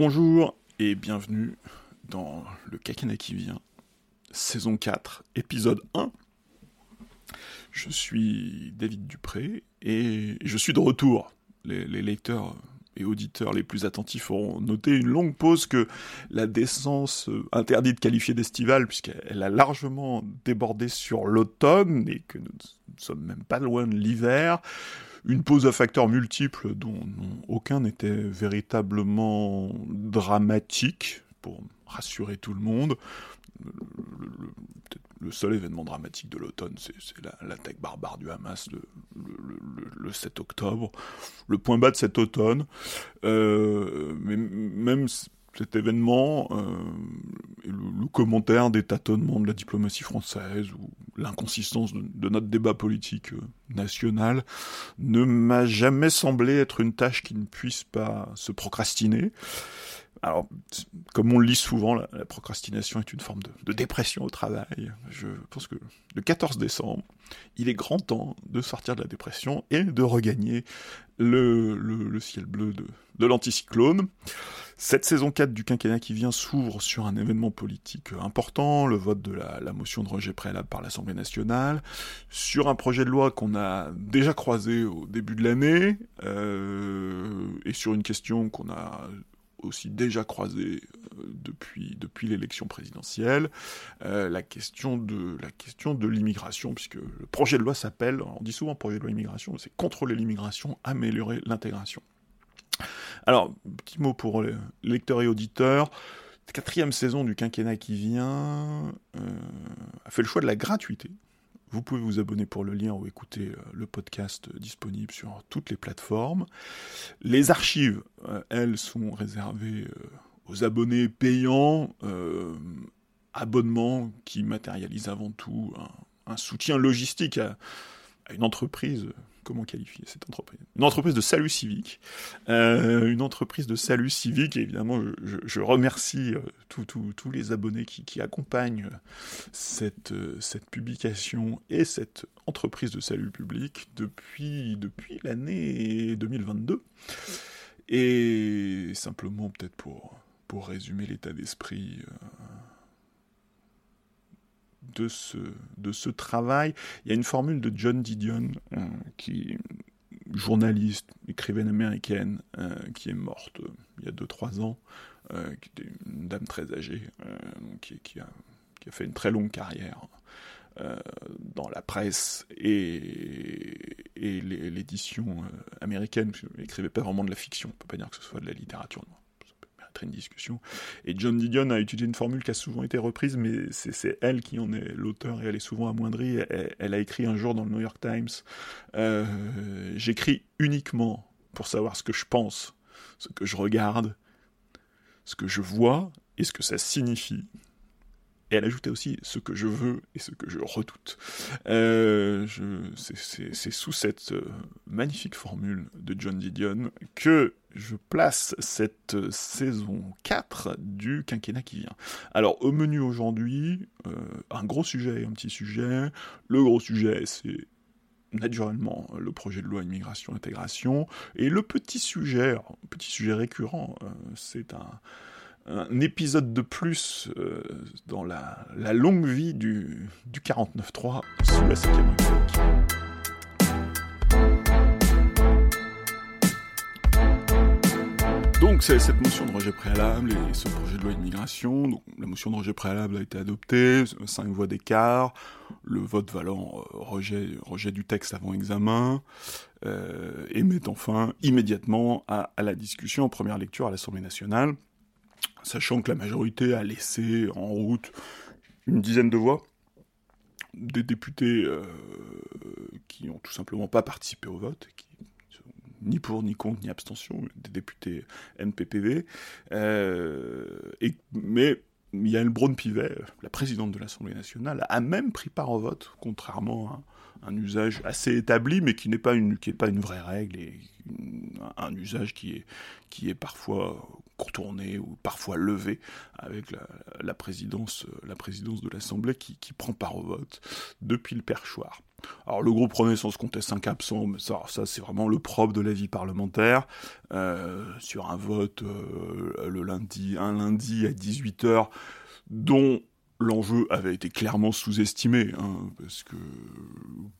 Bonjour et bienvenue dans le Kakena qui vient, saison 4, épisode 1. Je suis David Dupré et je suis de retour. Les, lecteurs et auditeurs les plus attentifs auront noté une longue pause que la décence interdit de qualifier d'estivale puisqu'elle a largement débordé sur l'automne et que nous ne sommes même pas loin de l'hiver une pause à facteurs multiples dont aucun n'était véritablement dramatique, pour rassurer tout le monde. Le, seul événement dramatique de l'automne, c'est l'attaque barbare du Hamas le, 7 octobre. Le point bas de cet automne. Euh, mais même cet événement, euh, le, commentaire des tâtonnements de la diplomatie française ou l'inconsistance de, notre débat politique euh, national ne m'a jamais semblé être une tâche qui ne puisse pas se procrastiner. Alors, comme on le lit souvent, la, procrastination est une forme de, dépression au travail. Je pense que le 14 décembre, il est grand temps de sortir de la dépression et de regagner le, ciel bleu de, de l'anticyclone. Cette saison 4 du quinquennat qui vient s'ouvre sur un événement politique important, le vote de la, motion de rejet préalable par l'Assemblée nationale, sur un projet de loi qu'on a déjà croisé au début de l'année, euh, et sur une question qu'on a aussi déjà croisée euh, depuis, l'élection présidentielle, euh, la question de la question de l'immigration, puisque le projet de loi s'appelle, on dit souvent projet de loi immigration, c'est contrôler l'immigration, améliorer l'intégration. Alors, petit mot pour les lecteurs et auditeurs. Quatrième saison du quinquennat qui vient euh, a fait le choix de la gratuité. Vous pouvez vous abonner pour le lire ou écouter euh, le podcast disponible sur toutes les plateformes. Les archives, euh, elles, sont réservées aux abonnés payants, abonnements qui matérialisent avant tout un, soutien logistique à une entreprise comment qualifier cette entreprise? Une entreprise de salut civique. Euh, une entreprise de salut civique, évidemment, je, remercie euh, tous les abonnés qui, accompagnent cette, euh, cette publication et cette entreprise de salut public depuis, l'année 2022. Et simplement, peut-être pour résumer l'état d'esprit de ce, de ce travail. Il y a une formule de John Didion, euh, qui journaliste, écrivaine américaine, euh, qui est morte euh, il y a 2-3 ans, qui était une dame très âgée, qui, a, qui, a, fait une très longue carrière dans la presse et, et l'édition américaine, elle n'écrivait pas vraiment de la fiction, on ne peut pas dire que ce soit de la littérature une discussion. Et John Didion a utilisé une formule qui a souvent été reprise, mais c'est elle qui en est l'auteur et elle est souvent amoindrie. Elle, a écrit un jour dans le New York Times euh, J'écris uniquement pour savoir ce que je pense, ce que je regarde, ce que je vois et ce que ça signifie. Et elle ajoutait aussi ce que je veux et ce que je redoute. Euh, c'est sous cette euh, magnifique formule de John Didion que je place cette saison 4 du quinquennat qui vient. Alors, au menu aujourd'hui, euh, un gros sujet et un petit sujet. Le gros sujet, c'est naturellement le projet de loi immigration-intégration. Et le petit sujet, petit sujet récurrent, euh, c'est un, épisode de plus euh, dans la, longue vie du, du 49.3 sous la 5 République. Donc cette motion de rejet préalable et ce projet de loi immigration. Donc la motion de rejet préalable a été adoptée, cinq voix d'écart, le vote valant euh, rejet, du texte avant examen, euh, et met enfin immédiatement à, la discussion en première lecture à l'Assemblée nationale, sachant que la majorité a laissé en route une dizaine de voix des députés euh, qui ont tout simplement pas participé au vote, ni pour, ni contre, ni abstention, des députés NPPV. Euh, mais Yael Braun-Pivet, la présidente de l'Assemblée nationale, a même pris part au vote, contrairement à un usage assez établi, mais qui n'est pas une, pas une vraie règle et un usage qui est, qui est parfois contourné ou parfois levé avec la, présidence, la présidence de l'Assemblée qui, prend part au vote depuis le perchoir. Alors le groupe Renaissance comptait 5 absents, mais ça, ça c'est vraiment le propre de la vie parlementaire. Euh, sur un vote euh, le lundi, un lundi à 18h, dont l'enjeu avait été clairement sous-estimé, hein, parce que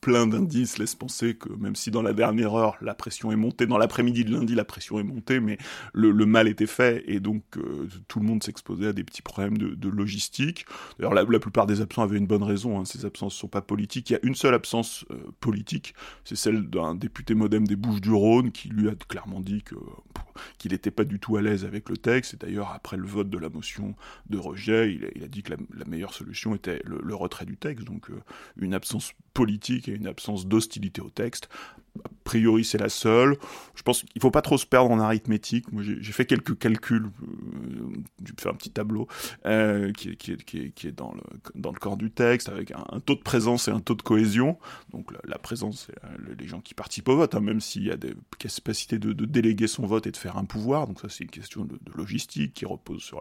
plein d'indices laissent penser que même si dans la dernière heure la pression est montée, dans l'après-midi de lundi la pression est montée, mais le, mal était fait et donc euh, tout le monde s'exposait à des petits problèmes de, logistique. D'ailleurs la, plupart des absents avaient une bonne raison, hein, ces absences ne sont pas politiques. Il y a une seule absence euh, politique, c'est celle d'un député modem des Bouches-du-Rhône qui lui a clairement dit que qu'il n'était pas du tout à l'aise avec le texte. Et d'ailleurs après le vote de la motion de rejet, il a, dit que la meilleure solution était le, retrait du texte, donc euh, une absence politique et une absence d'hostilité au texte. A priori, c'est la seule. Je pense qu'il faut pas trop se perdre en arithmétique. Moi, j'ai fait quelques calculs, euh, j'ai fait un petit tableau euh, qui, qui, qui, qui, est dans le, dans le corps du texte, avec un, taux de présence et un taux de cohésion. Donc la, présence, c'est les gens qui participent au vote, hein, même s'il y a des capacités de, déléguer son vote et de faire un pouvoir. Donc ça, c'est une question de, logistique qui repose sur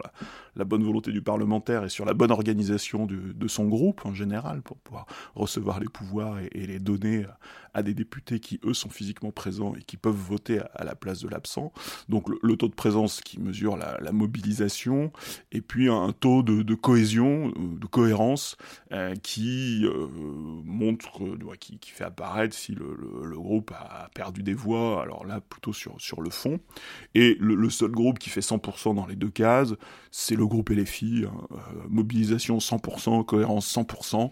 la, bonne volonté du parlementaire et sur la bonne organisation de son groupe en général pour pouvoir recevoir les pouvoirs et, les donner à des députés qui, eux, sont physiquement présents et qui peuvent voter à, la place de l'absent. Donc le, taux de présence qui mesure la, mobilisation, et puis un, taux de, cohésion, euh, de cohérence, euh, qui euh, montre, qui, qui, fait apparaître si le, groupe a perdu des voix, alors là plutôt sur, sur le fond. Et le, seul groupe qui fait 100% dans les deux cases, c'est le groupe LFI, hein, mobilisation 100%, cohérence 100%.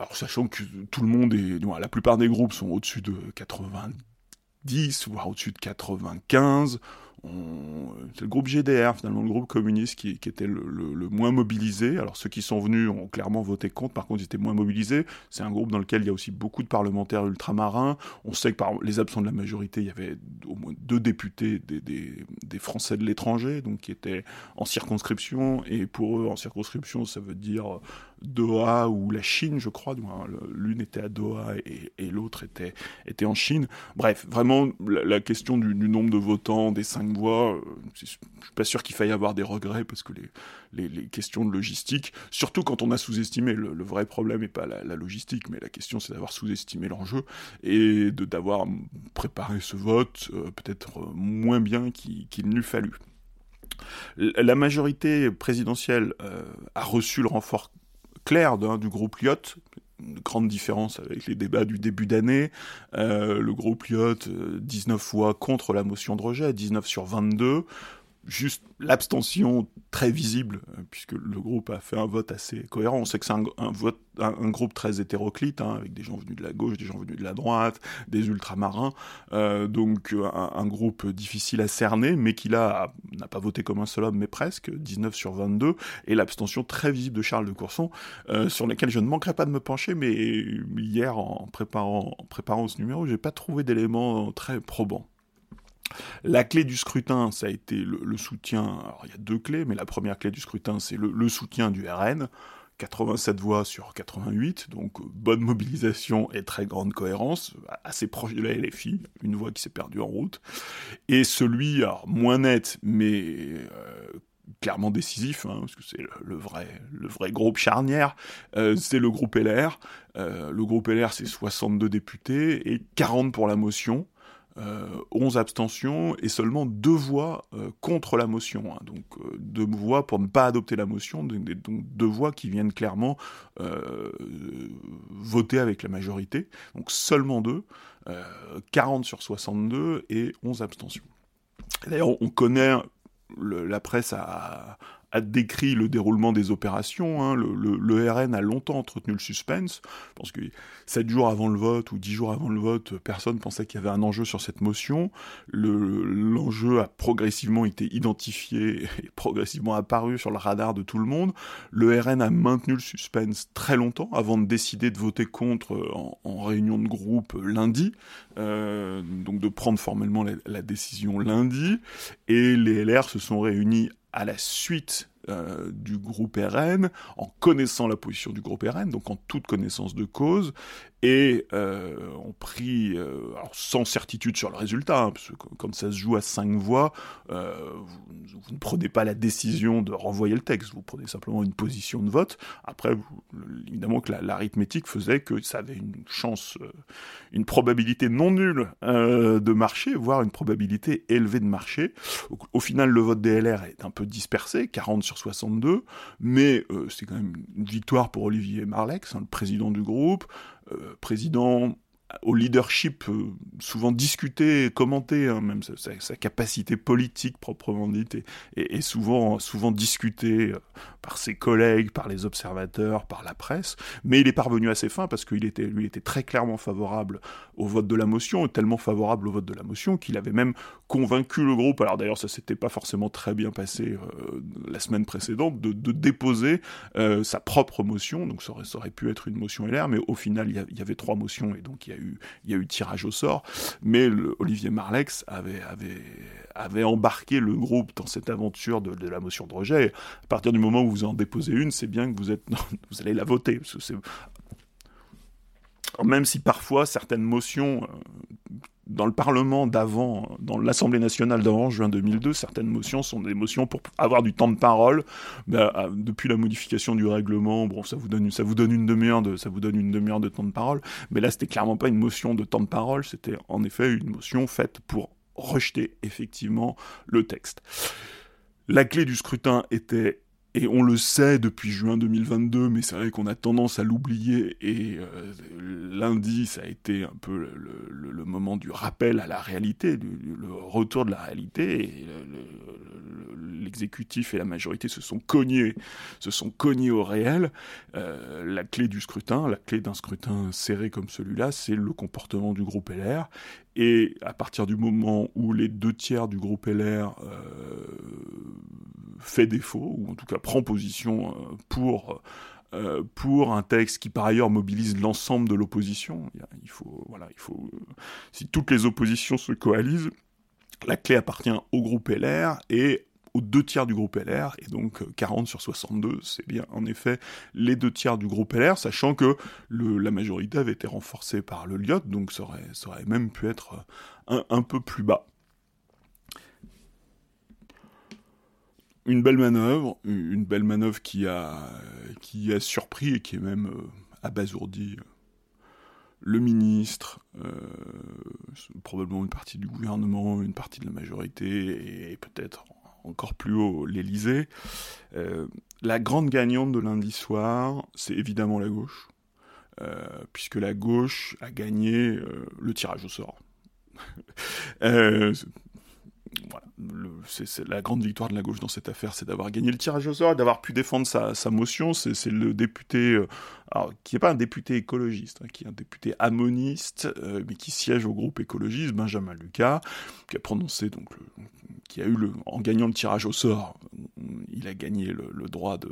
Alors sachant que tout le monde est, la plupart des groupes sont au-dessus de 90, voire au-dessus de 95, c'est le groupe GDR, finalement, le groupe communiste qui, était le, moins mobilisé. Alors ceux qui sont venus ont clairement voté contre, par contre ils étaient moins mobilisés. C'est un groupe dans lequel il y a aussi beaucoup de parlementaires ultramarins. On sait que par les absents de la majorité, il y avait au moins deux députés des, Français de l'étranger, donc qui étaient en circonscription. Et pour eux, en circonscription, ça veut dire Doha ou la Chine, je crois. L'une était à Doha et, l'autre était, était en Chine. Bref, vraiment, la, question du, nombre de votants, des cinq voix, euh, je suis pas sûr qu'il faille avoir des regrets parce que les, questions de logistique, surtout quand on a sous-estimé, le, vrai problème n'est pas la, logistique, mais la question c'est d'avoir sous-estimé l'enjeu et de d'avoir préparé ce vote euh, peut-être moins bien qu'il n'eût fallu. La majorité présidentielle euh, a reçu le renfort clair du groupe Lyot, une grande différence avec les débats du début d'année. Euh, le groupe Lyot, 19 euh, fois contre la motion de rejet, 19 sur 22 juste l'abstention très visible, euh, puisque le groupe a fait un vote assez cohérent. On sait que c'est un, groupe très hétéroclite, hein, avec des gens venus de la gauche, des gens venus de la droite, des ultramarins, euh, donc euh, un, groupe difficile à cerner, mais qui là n'a pas voté comme un seul homme, mais presque, 19 sur 22, et l'abstention très visible de Charles de Courson, sur lesquels je ne manquerai pas de me pencher, mais hier, en préparant, en préparant ce numéro, j'ai pas trouvé d'éléments très probants. La clé du scrutin, ça a été le, soutien. Il y a deux clés, mais la première clé du scrutin, c'est le, soutien du RN. 87 voix sur 88, donc bonne mobilisation et très grande cohérence, assez proche de la LFI, une voix qui s'est perdue en route. Et celui, alors moins net, mais euh, clairement décisif, hein, parce que c'est le, vrai, le vrai groupe charnière, euh, c'est le groupe LR. Euh, le groupe LR, c'est 62 députés et 40 pour la motion. 11 euh, abstentions et seulement deux voix euh, contre la motion. Hein. donc euh, deux voix pour ne pas adopter la motion, donc, deux voix qui viennent clairement voter avec la majorité. Donc seulement deux, 40 sur 62 et 11 abstentions. D'ailleurs, on connaît la presse a, a décrit le déroulement des opérations. Hein. Le, RN a longtemps entretenu le suspense. Pense que sept jours avant le vote ou dix jours avant le vote, personne pensait qu'il y avait un enjeu sur cette motion. L'enjeu a progressivement été identifié et progressivement apparu sur le radar de tout le monde. Le RN a maintenu le suspense très longtemps avant de décider de voter contre en, réunion de groupe lundi. Euh, donc de prendre formellement la, la décision lundi. Et les LR se sont réunis à la suite euh, du groupe RN, en connaissant la position du groupe RN, donc en toute connaissance de cause, et euh, ont pris, euh, sans certitude sur le résultat, hein, parce que quand ça se joue à cinq voix, euh, vous, ne prenez pas la décision de renvoyer le texte, vous prenez simplement une position de vote. Après, évidemment que l'arithmétique faisait que ça avait une chance, une probabilité non nulle de marcher, voire une probabilité élevée de marcher. Au, au, final, le vote des LR est un peu dispersé, 40 sur 62, mais euh, c'est quand même une victoire pour Olivier Marlex, hein, le président du groupe, euh, président au leadership euh, souvent discuté, commenté, hein, même sa, capacité politique proprement dite, est, souvent, souvent discutée euh, par ses collègues, par les observateurs, par la presse, mais il est parvenu à ses fins parce qu'il était, lui, était très clairement favorable au vote de la motion, tellement favorable au vote de la motion qu'il avait même convaincu le groupe, alors d'ailleurs ça s'était pas forcément très bien passé euh, la semaine précédente, de, déposer sa propre motion, donc ça aurait, pu être une motion LR, mais au final il y, y avait trois motions et donc il y a eu, il y a eu tirage au sort, mais Olivier Marlex avait, embarqué le groupe dans cette aventure de, la motion de rejet. À partir du moment où vous en déposez une, c'est bien que vous, êtes, vous allez la voter. Même si parfois certaines motions euh, dans le Parlement d'avant, dans l'Assemblée nationale d'avant, juin 2002, certaines motions sont des motions pour avoir du temps de parole. Ben, depuis la modification du règlement, bon, ça vous donne, ça vous donne une demi-heure de, ça vous donne une demi-heure de temps de parole. Mais là, c'était clairement pas une motion de temps de parole. C'était en effet une motion faite pour rejeter effectivement le texte. La clé du scrutin était et on le sait depuis juin 2022, mais c'est vrai qu'on a tendance à l'oublier, et euh, lundi, ça a été un peu le, moment du rappel à la réalité, du, le retour de la réalité, l'exécutif et la majorité se sont cognés, se sont cognés au réel. Euh, la clé du scrutin, la clé d'un scrutin serré comme celui-là, c'est le comportement du groupe LR, et à partir du moment où les deux tiers du groupe LR euh, fait défaut, ou en tout cas prend position euh, pour euh, pour un texte qui par ailleurs mobilise l'ensemble de l'opposition. Il faut, voilà, il faut, si toutes les oppositions se coalisent, la clé appartient au groupe LR et aux deux tiers du groupe LR, et donc 40 sur 62, c'est bien en effet les deux tiers du groupe LR, sachant que la majorité avait été renforcée par le LIOT, donc ça aurait, même pu être un, un peu plus bas. une belle manœuvre, une belle manœuvre qui a, surpris et qui est même euh, abasourdi euh, le ministre, euh, probablement une partie du gouvernement, une partie de la majorité et peut-être encore plus haut l'Élysée. Euh, la grande gagnante de lundi soir, c'est évidemment la gauche, euh, puisque la gauche a gagné euh, le tirage au sort. la grande victoire de la gauche dans cette affaire, c'est d'avoir gagné le tirage au sort d'avoir pu défendre sa, motion. C'est le député, euh, qui n'est pas un député écologiste, hein, qui est un député amoniste, euh, mais qui siège au groupe écologiste, Benjamin Lucas, qui a prononcé donc qui a eu le, en gagnant le tirage au sort, il a gagné le, droit de,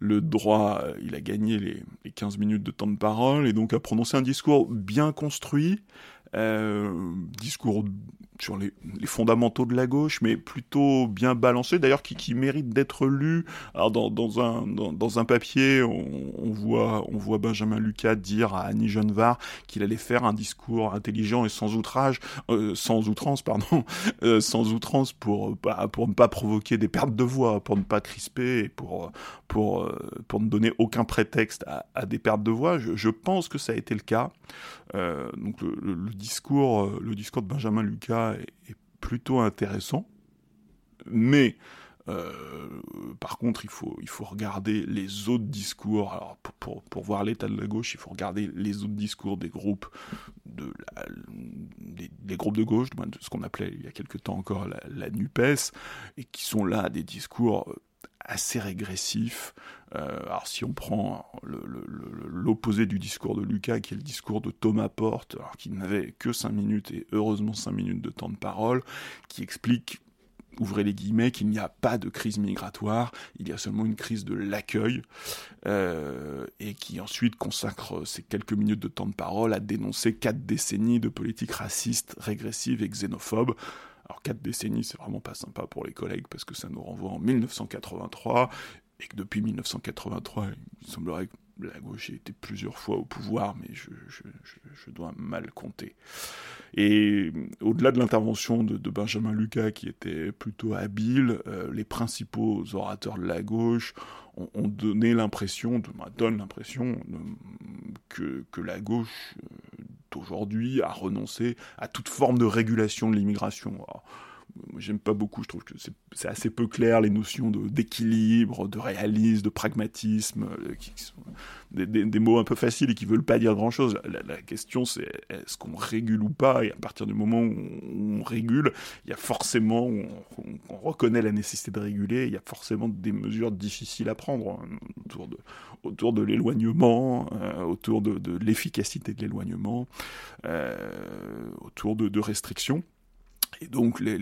le droit, il a gagné les, les 15 minutes de temps de parole et donc a prononcé un discours bien construit, euh, discours sur les, fondamentaux de la gauche, mais plutôt bien balancé, d'ailleurs qui, qui mérite d'être lu. Alors dans, dans, un, dans, dans un papier, on, voit, on voit Benjamin Lucas dire à Annie Genevard qu'il allait faire un discours intelligent et sans outrage, euh, sans outrance, pardon, euh, sans outrance pour, bah, pour ne pas provoquer des pertes de voix, pour ne pas crisper et pour, pour, euh, pour ne donner aucun prétexte à, des pertes de voix. Je, pense que ça a été le cas. Donc le, discours, le discours de Benjamin Lucas est, plutôt intéressant, mais euh, par contre, il faut, il faut regarder les autres discours. Pour, pour, voir l'état de la gauche, il faut regarder les autres discours des groupes de des, groupes de gauche, de ce qu'on appelait il y a quelque temps encore la, la NUPES, et qui sont là des discours assez régressif. Euh, alors si on prend l'opposé du discours de Lucas, qui est le discours de Thomas Porte, alors qu'il n'avait que 5 minutes, et heureusement 5 minutes de temps de parole, qui explique ouvrez les guillemets, qu'il n'y a pas de crise migratoire, il y a seulement une crise de l'accueil, euh, et qui ensuite consacre ces quelques minutes de temps de parole à dénoncer quatre décennies de politique raciste, régressive et xénophobe. Alors quatre décennies, c'est vraiment pas sympa pour les collègues parce que ça nous renvoie en 1983 et que depuis 1983, il semblerait que la gauche ait été plusieurs fois au pouvoir, mais je, dois mal compter. Et au-delà de l'intervention de, Benjamin Lucas, qui était plutôt habile, euh, les principaux orateurs de la gauche ont, donné l'impression, donnent l'impression que, que, la gauche euh, d'aujourd'hui a renoncé à toute forme de régulation de l'immigration j'aime pas beaucoup, je trouve que c'est assez peu clair les notions d'équilibre, de, réalisme, de pragmatisme, euh, qui sont des, mots un peu faciles et qui veulent pas dire grand chose. La, question c'est est-ce qu'on régule ou pas? Et à partir du moment où on, régule, il y a forcément, on, reconnaît la nécessité de réguler, il y a forcément des mesures difficiles à prendre hein, autour de, autour de l'éloignement, euh, autour de, l'efficacité de l'éloignement, euh, autour de restrictions. Et donc les,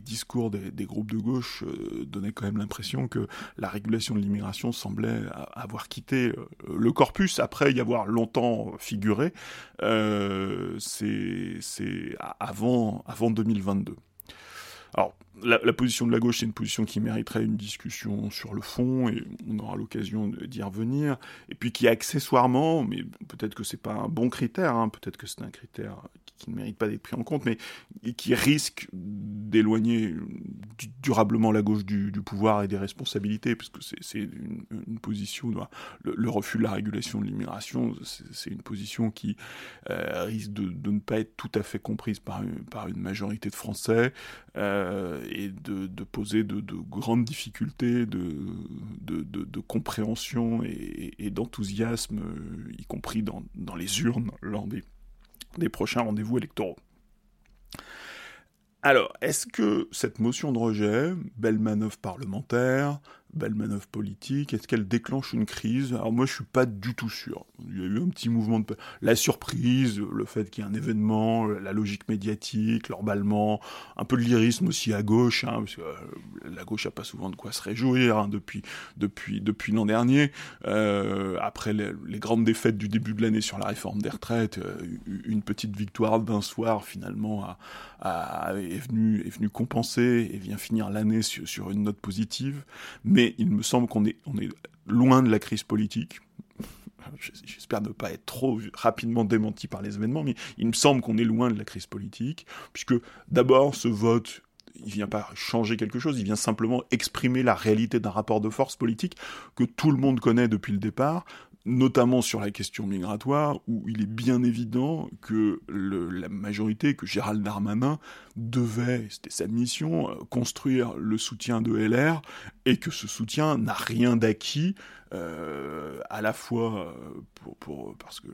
discours des, des, groupes de gauche euh, donnaient quand même l'impression que la régulation de l'immigration semblait avoir quitté euh, le corpus après y avoir longtemps figuré. Euh, c'est avant, avant 2022. Alors, la, position de la gauche, c'est une position qui mériterait une discussion sur le fond, et on aura l'occasion d'y revenir, et puis qui accessoirement, mais peut-être que c'est pas un bon critère, hein, peut-être que c'est un critère qui ne mérite pas d'être pris en compte, mais qui risque d'éloigner durablement la gauche du, pouvoir et des responsabilités, parce que c'est une, position, le, refus de la régulation de l'immigration, c'est une position qui euh, risque de, ne pas être tout à fait comprise par une, par une majorité de Français, euh, et de, poser de, de, grandes difficultés de, compréhension et, d'enthousiasme, y compris dans, les urnes, lors des prochains rendez-vous électoraux. Alors, est-ce que cette motion de rejet, belle manœuvre parlementaire, belle manœuvre politique? Est-ce qu'elle déclenche une crise? Alors moi, je suis pas du tout sûr. Il y a eu un petit mouvement de... La surprise, le fait qu'il y ait un événement, la logique médiatique, l'emballement, un peu de lyrisme aussi à gauche, hein, parce que euh, la gauche a pas souvent de quoi se réjouir hein, depuis, depuis, depuis l'an dernier. Euh, après les, grandes défaites du début de l'année sur la réforme des retraites, euh, une petite victoire d'un soir finalement est venue est venu compenser et vient finir l'année sur, sur une note positive. Mais il me semble qu'on est, on est loin de la crise politique. J'espère ne pas être trop rapidement démenti par les événements, mais il me semble qu'on est loin de la crise politique, puisque d'abord ce vote, il vient pas changer quelque chose, il vient simplement exprimer la réalité d'un rapport de force politique que tout le monde connaît depuis le départ, notamment sur la question migratoire, où il est bien évident que la majorité, que Gérald Darmanin devait, c'était sa mission, euh, construire le soutien de LR, et que ce soutien n'a rien d'acquis, euh, à la fois euh, parce que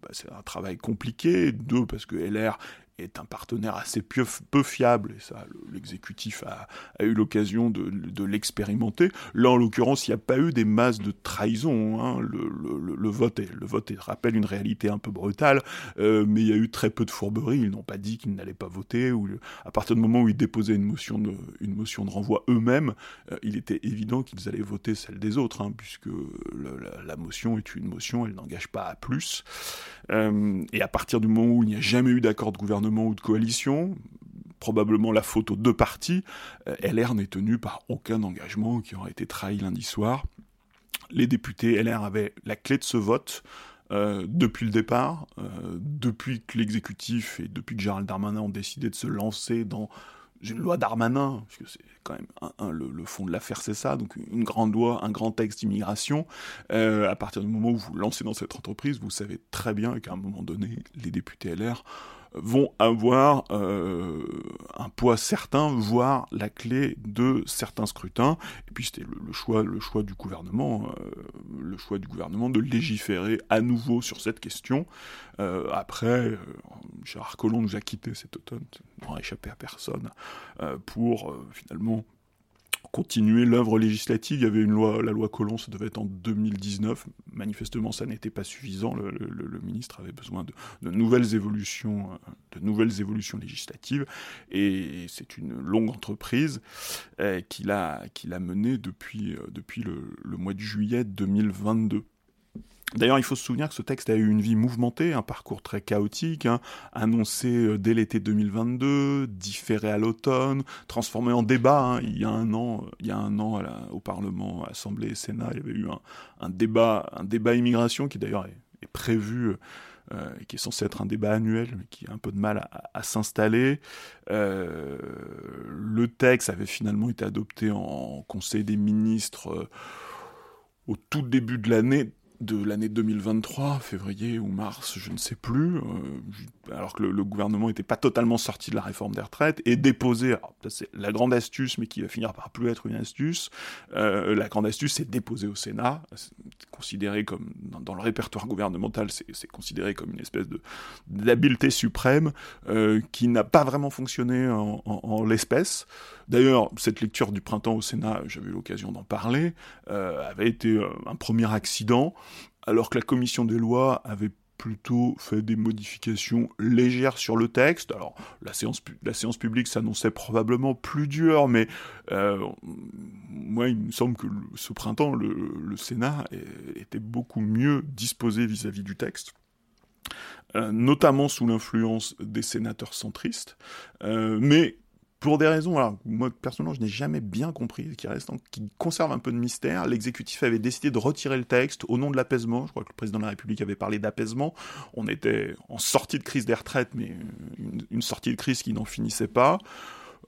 bah, c'est un travail compliqué, deux parce que LR est un partenaire assez peu, fiable, et ça, l'exécutif a, eu l'occasion de, l'expérimenter. Là, en l'occurrence, il n'y a pas eu des masses de trahison. Hein. Le, vote le vote rappelle une réalité un peu brutale, euh, mais il y a eu très peu de fourberies. Ils n'ont pas dit qu'ils n'allaient pas voter. Ou à partir du moment où ils déposaient une motion de, une motion de renvoi eux-mêmes, euh, il était évident qu'ils allaient voter celle des autres, hein, puisque la, la, motion est une motion, elle n'engage pas à plus. Euh, et à partir du moment où il n'y a jamais eu d'accord de gouvernement, ou de coalition, probablement la faute aux deux partis, euh, LR n'est tenu par aucun engagement qui aurait été trahi lundi soir. Les députés LR avaient la clé de ce vote euh, depuis le départ, euh, depuis que l'exécutif et depuis que Gérald Darmanin ont décidé de se lancer dans une loi Darmanin, puisque c'est quand même le, fond de l'affaire, c'est ça, donc une grande loi, un grand texte d'immigration. à partir du moment où vous lancez dans cette entreprise, vous savez très bien qu'à un moment donné, les députés LR vont avoir euh, un poids certain, voire la clé de certains scrutins. Et puis c'était le, choix, le choix du gouvernement, euh, le choix du gouvernement de légiférer à nouveau sur cette question. Euh, après, Gérard Collomb nous a quitté cet automne, n'aura échappé à personne, pour finalement continuer l'œuvre législative. Il y avait une loi, la loi Colomb, ça devait être en 2019. Manifestement, ça n'était pas suffisant. Le, ministre avait besoin de, nouvelles évolutions, de nouvelles évolutions législatives. Et c'est une longue entreprise euh, qu'il a, qu'il a menée depuis, euh, depuis le, mois de juillet 2022. D'ailleurs, il faut se souvenir que ce texte a eu une vie mouvementée, un parcours très chaotique, hein, annoncé euh, dès l'été 2022, différé à l'automne, transformé en débat. Hein. il y a un an, il y a un an au Parlement, à l'Assemblée et Sénat, il y avait eu un, débat, un débat immigration qui d'ailleurs est, prévu. Euh, qui est censé être un débat annuel, mais qui a un peu de mal à, s'installer. Euh, le texte avait finalement été adopté en Conseil des ministres au tout début de l'année, de l'année 2023, février ou mars, je ne sais plus, euh, alors que le, gouvernement n'était pas totalement sorti de la réforme des retraites, et déposé, c'est la grande astuce, mais qui va finir par plus être une astuce, euh, la grande astuce, c'est déposer au Sénat, considéré comme, dans, le répertoire gouvernemental, c'est considéré comme une espèce d'habileté suprême, euh, qui n'a pas vraiment fonctionné en l'espèce. D'ailleurs, cette lecture du printemps au Sénat, j'avais eu l'occasion d'en parler, avait été un premier accident, alors que la commission des lois avait plutôt fait des modifications légères sur le texte. Alors, la séance, publique s'annonçait probablement plus dure, mais euh, moi, il me semble que ce printemps, le, Sénat était beaucoup mieux disposé vis-à-vis du texte. Euh, notamment sous l'influence des sénateurs centristes, euh, mais pour des raisons, alors moi personnellement je n'ai jamais bien compris, qui reste, qui conserve un peu de mystère. L'exécutif avait décidé de retirer le texte au nom de l'apaisement. Je crois que le président de la République avait parlé d'apaisement. On était en sortie de crise des retraites, mais une sortie de crise qui n'en finissait pas.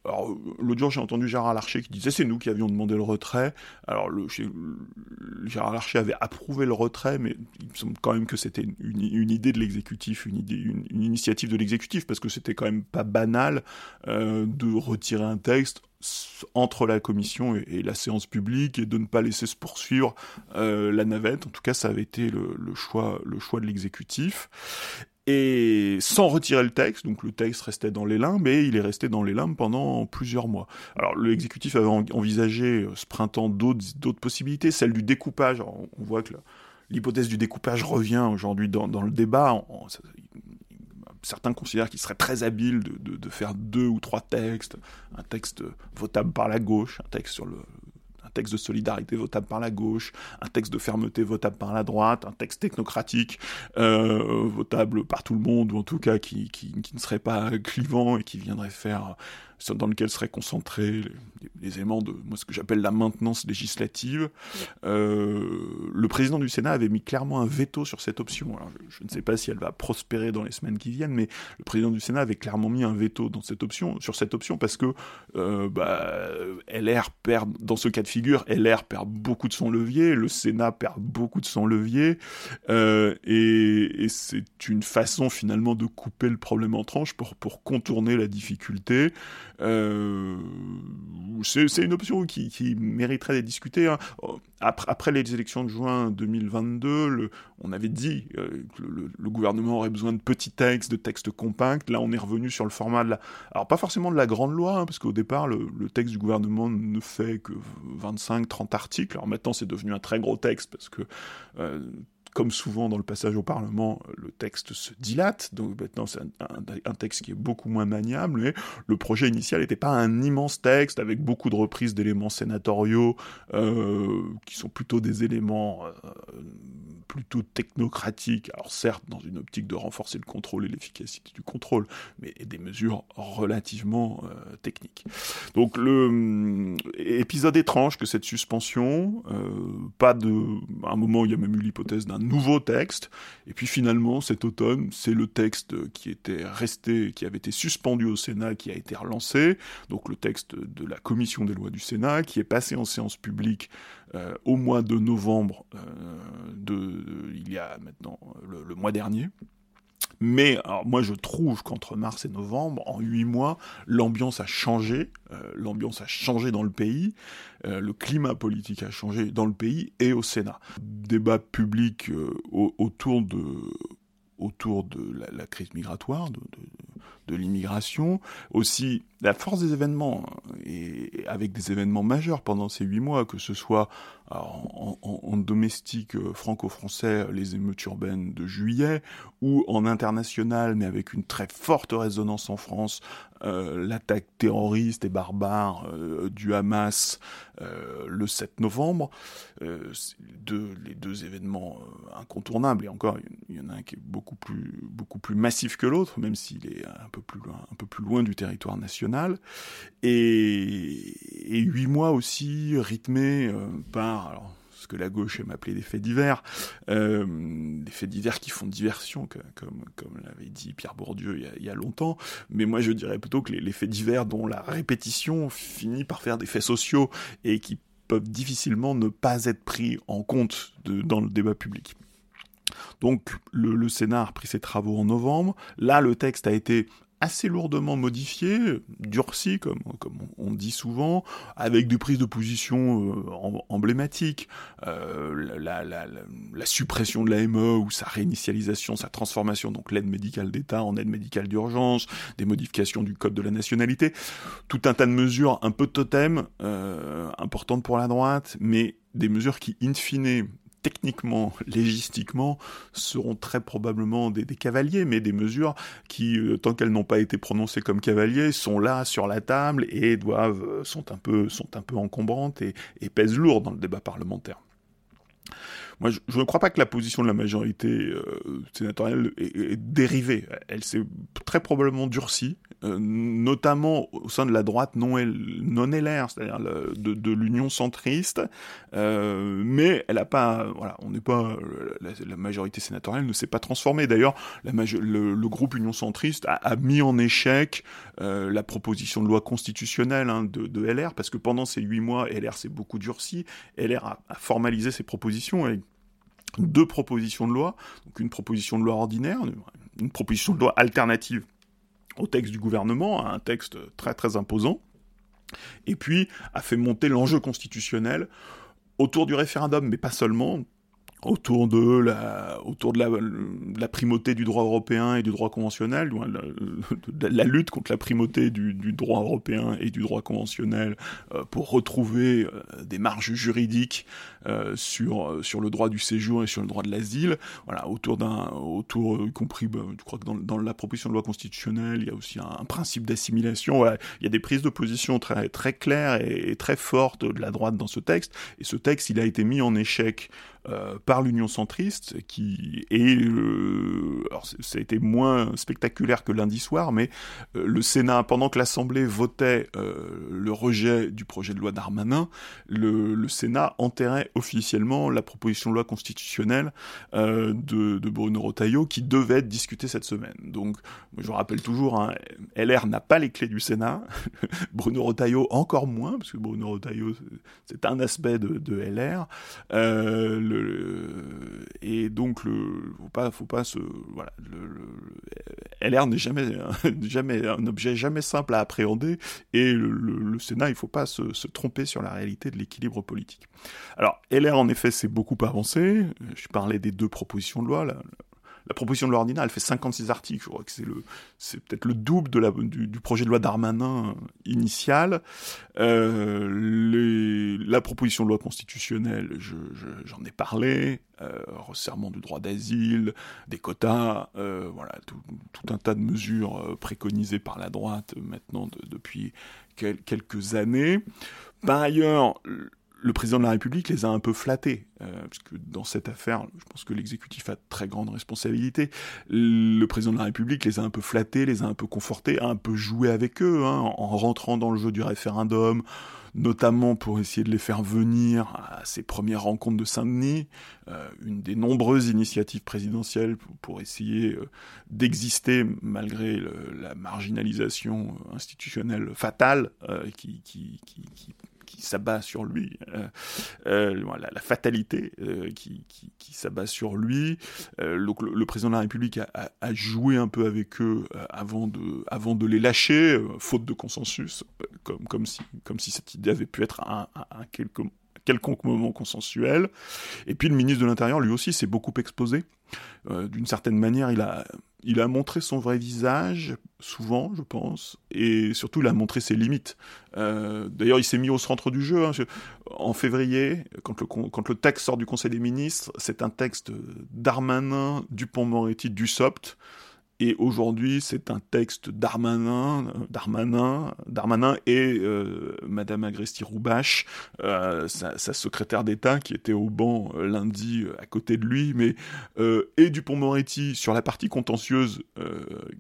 Alors, l'autre jour, j'ai entendu Gérard Larcher qui disait c'est nous qui avions demandé le retrait. Alors, Gérard Larcher avait approuvé le retrait, mais il me semble quand même que c'était une, idée de l'exécutif, une, une, initiative de l'exécutif, parce que c'était quand même pas banal euh, de retirer un texte entre la commission et, la séance publique et de ne pas laisser se poursuivre euh, la navette. En tout cas, ça avait été le choix, le choix de l'exécutif et sans retirer le texte, donc le texte restait dans les limbes, et il est resté dans les limbes pendant plusieurs mois. Alors l'exécutif avait envisagé euh, ce printemps d'autres possibilités, celle du découpage. on voit que l'hypothèse du découpage revient aujourd'hui dans, le débat. certains considèrent qu'il serait très habile de, de, faire deux ou trois textes, un texte votable par la gauche, un texte sur le, texte de solidarité votable par la gauche, un texte de fermeté votable par la droite, un texte technocratique euh, votable par tout le monde, ou en tout cas qui, ne serait pas clivant et qui viendrait faire dans lequel seraient concentrés les, éléments de moi, ce que j'appelle la maintenance législative. Euh, le président du Sénat avait mis clairement un veto sur cette option. Alors, je, ne sais pas si elle va prospérer dans les semaines qui viennent, mais le président du Sénat avait clairement mis un veto dans cette option, sur cette option parce que euh, bah, LR perd, dans ce cas de figure, LR perd beaucoup de son levier, le Sénat perd beaucoup de son levier, euh, et, et c'est une façon finalement de couper le problème en tranches pour, pour contourner la difficulté. Euh, c'est une option qui, mériterait d'être discutée. Hein. Après, après, les élections de juin 2022, le, on avait dit euh, que le, gouvernement aurait besoin de petits textes, de textes compacts. Là, on est revenu sur le format de la... Alors, pas forcément de la grande loi, hein, parce qu'au départ, le, le, texte du gouvernement ne fait que 25-30 articles. Alors maintenant, c'est devenu un très gros texte, parce que... Euh, comme souvent dans le passage au Parlement, le texte se dilate, donc maintenant c'est un, texte qui est beaucoup moins maniable, mais le projet initial n'était pas un immense texte avec beaucoup de reprises d'éléments sénatoriaux euh, qui sont plutôt des éléments euh, plutôt technocratiques, alors certes dans une optique de renforcer le contrôle et l'efficacité du contrôle, mais des mesures relativement euh, techniques. Donc le épisode étrange que cette suspension, pas de, à un moment il y a même eu l'hypothèse d'un nouveau texte. Et puis finalement, cet automne, c'est le texte qui était resté, qui avait été suspendu au Sénat, qui a été relancé. Donc le texte de la commission des lois du Sénat, qui est passé en séance publique euh, au mois de novembre euh, de, il y a maintenant le mois dernier. Mais moi je trouve qu'entre mars et novembre, en huit mois, l'ambiance a changé, euh, l'ambiance a changé dans le pays, euh, le climat politique a changé dans le pays et au Sénat. Débat public euh, autour de autour de la, crise migratoire, de, de l'immigration, aussi la force des événements, et avec des événements majeurs pendant ces huit mois, que ce soit en, domestique euh, franco-français, les émeutes urbaines de juillet, ou en international, mais avec une très forte résonance en France, euh, l'attaque terroriste et barbare euh, du Hamas le 7 novembre, les deux événements incontournables, et encore, il y en a un qui est beaucoup plus, massif que l'autre, même s'il est un peu plus loin du territoire national, et, et huit mois aussi rythmés par alors, ce que la gauche aime appeler des faits divers, euh, des faits divers qui font diversion, comme, comme l'avait dit Pierre Bourdieu il y, a, longtemps, mais moi je dirais plutôt que les, faits divers dont la répétition finit par faire des faits sociaux et qui peuvent difficilement ne pas être pris en compte dans le débat public. Donc le, le, Sénat a repris ses travaux en novembre. Là, le texte a été assez lourdement modifié, durci comme, on dit souvent, avec des prises de position euh, emblématiques, euh, la, la, la, suppression de l'AME ou sa réinitialisation, sa transformation, donc l'aide médicale d'État en aide médicale d'urgence, des modifications du code de la nationalité, tout un tas de mesures un peu totem, euh, importantes pour la droite, mais des mesures qui, in fine, techniquement, légistiquement, seront très probablement des, cavaliers, mais des mesures qui, euh, tant qu'elles n'ont pas été prononcées comme cavaliers, sont là sur la table et euh, sont un peu sont un peu encombrantes et, et pèsent lourd dans le débat parlementaire. Moi, je, ne crois pas que la position de la majorité euh, sénatoriale est, dérivée. Elle s'est très probablement durcie, euh, notamment au sein de la droite non, LR, c'est-à-dire de, l'union centriste, euh, mais elle a pas, voilà, on n'est pas, la, majorité sénatoriale ne s'est pas transformée. D'ailleurs, le, groupe Union centriste a, mis en échec euh, la proposition de loi constitutionnelle hein, de, LR, parce que pendant ces huit mois, LR s'est beaucoup durci, LR a, formalisé ses propositions deux propositions de loi, donc une proposition de loi ordinaire, une proposition de loi alternative au texte du gouvernement, un texte très très imposant, et puis a fait monter l'enjeu constitutionnel autour du référendum, mais pas seulement, autour de la, autour de la, primauté du droit européen et du droit conventionnel, la, lutte contre la primauté du, droit européen et du droit conventionnel pour retrouver euh, des marges juridiques sur sur le droit du séjour et sur le droit de l'asile. Voilà, autour d'un, autour, y compris, bah, je crois que dans, dans, la proposition de loi constitutionnelle, il y a aussi un, principe d'assimilation. Voilà, il y a des prises de position très très claires et, très fortes de la droite dans ce texte. Et ce texte, il a été mis en échec euh, par l'Union centriste, qui est, euh, alors ça a été moins spectaculaire que lundi soir, mais euh, le Sénat, pendant que l'Assemblée votait le rejet du projet de loi Darmanin, le, le, Sénat enterrait officiellement la proposition de loi constitutionnelle de, de, Bruno Rotaillot qui devait être discutée cette semaine. Donc, je rappelle toujours, hein, LR n'a pas les clés du Sénat, Bruno Rotaillot encore moins, parce que Bruno Rotaillot, c'est un aspect de, LR. le, et donc le faut pas faut pas se voilà LR n'est jamais un objet jamais simple à appréhender et le, Sénat il faut pas se, tromper sur la réalité de l'équilibre politique. Alors LR en effet c'est beaucoup avancé. Je parlais des deux propositions de loi la proposition de loi ordinaire, elle fait 56 articles. Je crois que c'est le, c'est peut-être le double du, projet de loi d'Armanin initial. Euh, la proposition de loi constitutionnelle, je, j'en ai parlé. Euh, resserrement du droit d'asile, des quotas, euh, voilà, tout, un tas de mesures euh, préconisées par la droite maintenant depuis quelques années. Par ailleurs, le président de la République les a un peu flattés, euh, parce que dans cette affaire, je pense que l'exécutif a très grande responsabilité. Le président de la République les a un peu flattés, les a un peu confortés, a un peu joué avec eux, hein, en rentrant dans le jeu du référendum, notamment pour essayer de les faire venir à ces premières rencontres de Saint-Denis, euh, une des nombreuses initiatives présidentielles pour, essayer euh, d'exister malgré la marginalisation institutionnelle fatale qui, qui, qui, qui qui s'abat sur lui, euh, euh, la, fatalité euh, qui, qui, s'abat sur lui. Le, le, président de la République a, joué un peu avec eux avant de, avant de les lâcher, faute de consensus, comme, comme, si, comme si cette idée avait pu être un, quelque quelconque moment consensuel. Et puis le ministre de l'Intérieur, lui aussi, s'est beaucoup exposé. Euh, d'une certaine manière, il a, montré son vrai visage, souvent, je pense, et surtout, il a montré ses limites. Euh, d'ailleurs, il s'est mis au centre du jeu. Hein. En février, quand le, quand le texte sort du Conseil des ministres, c'est un texte d'Armanin, Dupont-Moretti, Dussopt, et aujourd'hui, c'est un texte d'Armanin, Darmanin, Darmanin et euh, Madame Agresti-Roubache, euh, sa, secrétaire d'État qui était au banc euh, lundi à côté de lui, mais et Dupont-Moretti sur la partie contentieuse,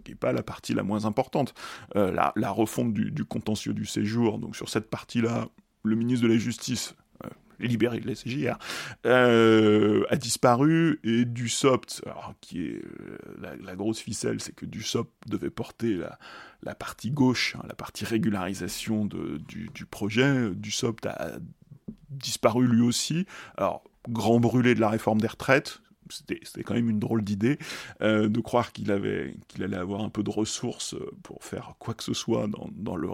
qui n'est pas la partie la moins importante, la, la, refonte du contentieux du séjour. Donc sur cette partie-là, le ministre de la Justice libéré de la CJR, euh, a disparu et Dussopt, alors, qui est euh, la, grosse ficelle, c'est que Dussopt devait porter la, partie gauche, hein, la partie régularisation de, du, du, projet. Dussopt a disparu lui aussi. Alors, grand brûlé de la réforme des retraites, c'était quand même une drôle d'idée euh, de croire qu'il avait allait avoir un peu de ressources euh, pour faire quoi que ce soit dans, dans le,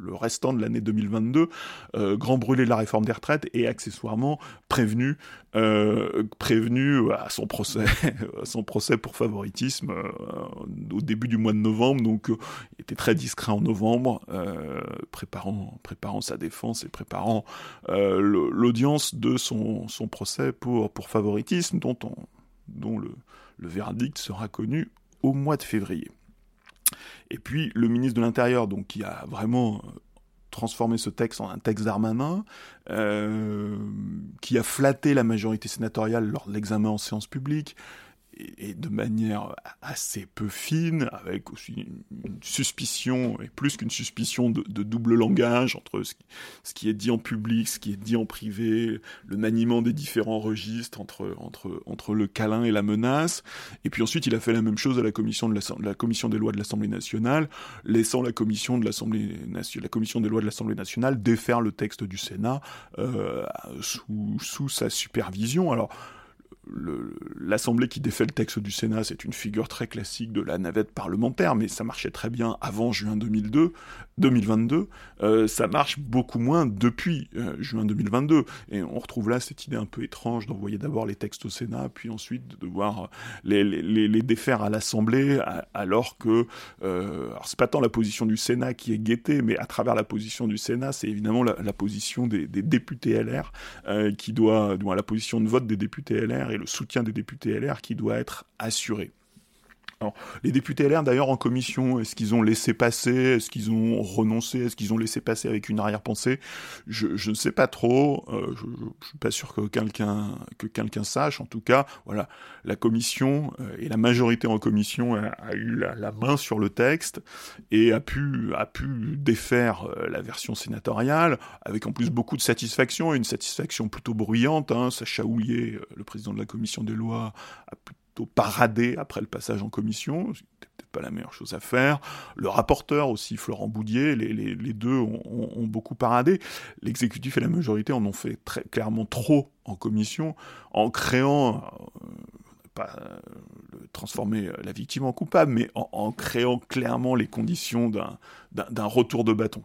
le, restant de l'année 2022 euh, grand brûlé de la réforme des retraites et accessoirement prévenu euh, prévenu à son procès à son procès pour favoritisme au début du mois de novembre. Donc il était très discret en novembre préparant préparant sa défense et préparant l'audience de son, son procès pour pour favoritisme dont on dont le, verdict sera connu au mois de février. Et puis le ministre de l'Intérieur, donc qui a vraiment euh, transformé ce texte en un texte d'Armanin, euh, qui a flatté la majorité sénatoriale lors de l'examen en séance publique, et, de manière assez peu fine, avec aussi une, suspicion, et plus qu'une suspicion de, double langage entre ce qui, est dit en public, ce qui est dit en privé, le maniement des différents registres entre, entre, entre le câlin et la menace. Et puis ensuite, il a fait la même chose à la commission, de la, commission des lois de l'Assemblée nationale, laissant la commission, de l'Assemblée, la commission des lois de l'Assemblée nationale défaire le texte du Sénat euh, sous, sous sa supervision. Alors, l'Assemblée qui défait le texte du Sénat, c'est une figure très classique de la navette parlementaire, mais ça marchait très bien avant juin 2002, 2022. Euh, ça marche beaucoup moins depuis euh, juin 2022. Et on retrouve là cette idée un peu étrange d'envoyer d'abord les textes au Sénat, puis ensuite de devoir les, les, défaire à l'Assemblée, alors que euh, c'est pas tant la position du Sénat qui est guettée, mais à travers la position du Sénat, c'est évidemment la, position des, députés LR euh, qui doit, doit la position de vote des députés LR et le soutien des députés LR qui doit être assuré. Alors, les députés LR, d'ailleurs, en commission, est-ce qu'ils ont laissé passer? Est-ce qu'ils ont renoncé? Est-ce qu'ils ont laissé passer avec une arrière-pensée? Je, ne sais pas trop. Euh, je, je, suis pas sûr que quelqu'un que sache. En tout cas, voilà, la commission euh, et la majorité en commission a, eu la, main sur le texte et a pu a pu défaire euh, la version sénatoriale avec en plus beaucoup de satisfaction, une satisfaction plutôt bruyante. Hein, Sacha Houlier, le président de la commission des lois, a paradé après le passage en commission, c'était peut-être pas la meilleure chose à faire. Le rapporteur aussi, Florent Boudier, les, deux ont, beaucoup paradé. L'exécutif et la majorité en ont fait très clairement trop en commission, en créant euh, pas euh, transformer la victime en coupable, mais en, créant clairement les conditions d'un retour de bâton.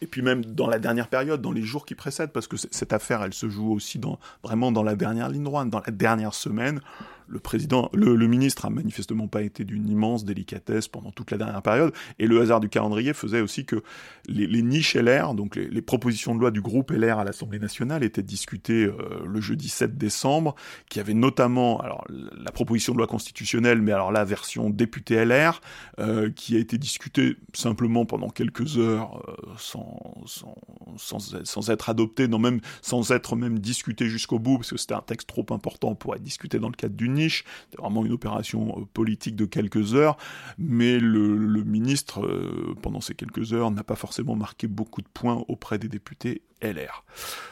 Et puis même dans la dernière période, dans les jours qui précèdent, parce que cette affaire, elle se joue aussi vraiment dans la dernière ligne droite, dans la dernière semaine, le président, le, ministre a manifestement pas été d'une immense délicatesse pendant toute la dernière période, et le hasard du calendrier faisait aussi que les, niches LR, donc les, propositions de loi du groupe LR à l'Assemblée nationale, étaient discutées euh, le jeudi 7 décembre, qui avait notamment alors la proposition de loi constitutionnelle, mais alors la version député LR, euh, qui a été discutée simplement pendant quelques heures euh, sans, sans, sans, sans, être adoptée, non même sans être même discutée jusqu'au bout, parce que c'était un texte trop important pour être discuté dans le cadre d'une c'était vraiment une opération euh, politique de quelques heures, mais le, ministre, euh, pendant ces quelques heures, n'a pas forcément marqué beaucoup de points auprès des députés LR.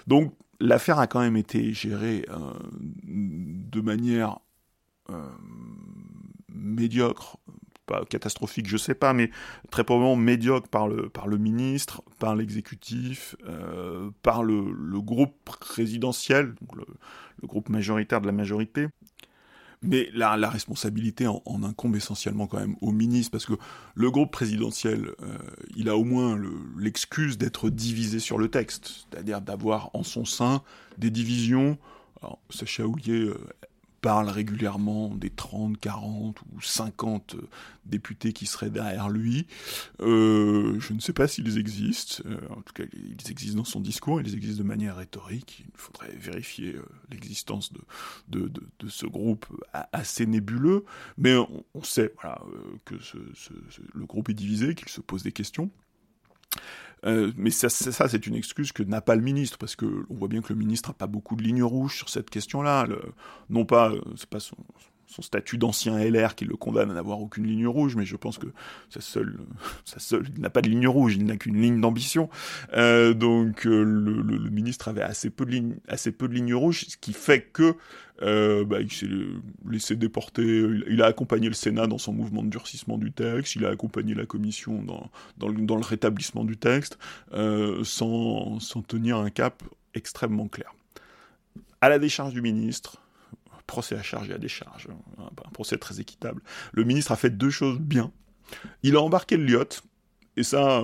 Donc l'affaire a quand même été gérée euh, de manière médiocre, pas catastrophique, je sais pas, mais très probablement médiocre par le, par le ministre, par l'exécutif, par le, groupe présidentiel, le, groupe majoritaire de la majorité. Mais la, la responsabilité en, incombe essentiellement quand même au ministre, parce que le groupe présidentiel, euh, il a au moins l'excuse d'être divisé sur le texte, c'est-à-dire d'avoir en son sein des divisions. Alors, Sacha parle régulièrement des 30, 40 ou 50 euh, députés qui seraient derrière lui. Euh, je ne sais pas s'ils existent. Euh, en tout cas, ils existent dans son discours, ils existent de manière rhétorique. Il faudrait vérifier l'existence de, de, de, ce groupe assez nébuleux. Mais on, sait que le groupe est divisé, qu'il se pose des questions. Euh, mais ça, c'est une excuse que n'a pas le ministre, parce que on voit bien que le ministre n'a pas beaucoup de lignes rouges sur cette question-là. Non pas, euh, c'est pas son, son statut d'ancien LR qui le condamne à n'avoir aucune ligne rouge, mais je pense que sa seule, sa seule, il n'a pas de ligne rouge, il n'a qu'une ligne d'ambition. Euh, donc euh, le, ministre avait assez peu de lignes, assez peu de lignes rouges, ce qui fait que euh, bah, il s'est laissé déporter. Il a accompagné le Sénat dans son mouvement de durcissement du texte. Il a accompagné la Commission dans le, dans le rétablissement du texte, sans sans tenir un cap extrêmement clair. À la décharge du ministre, procès à charge et à décharge, un, procès très équitable. Le ministre a fait deux choses bien. Il a embarqué le Lyot, et ça,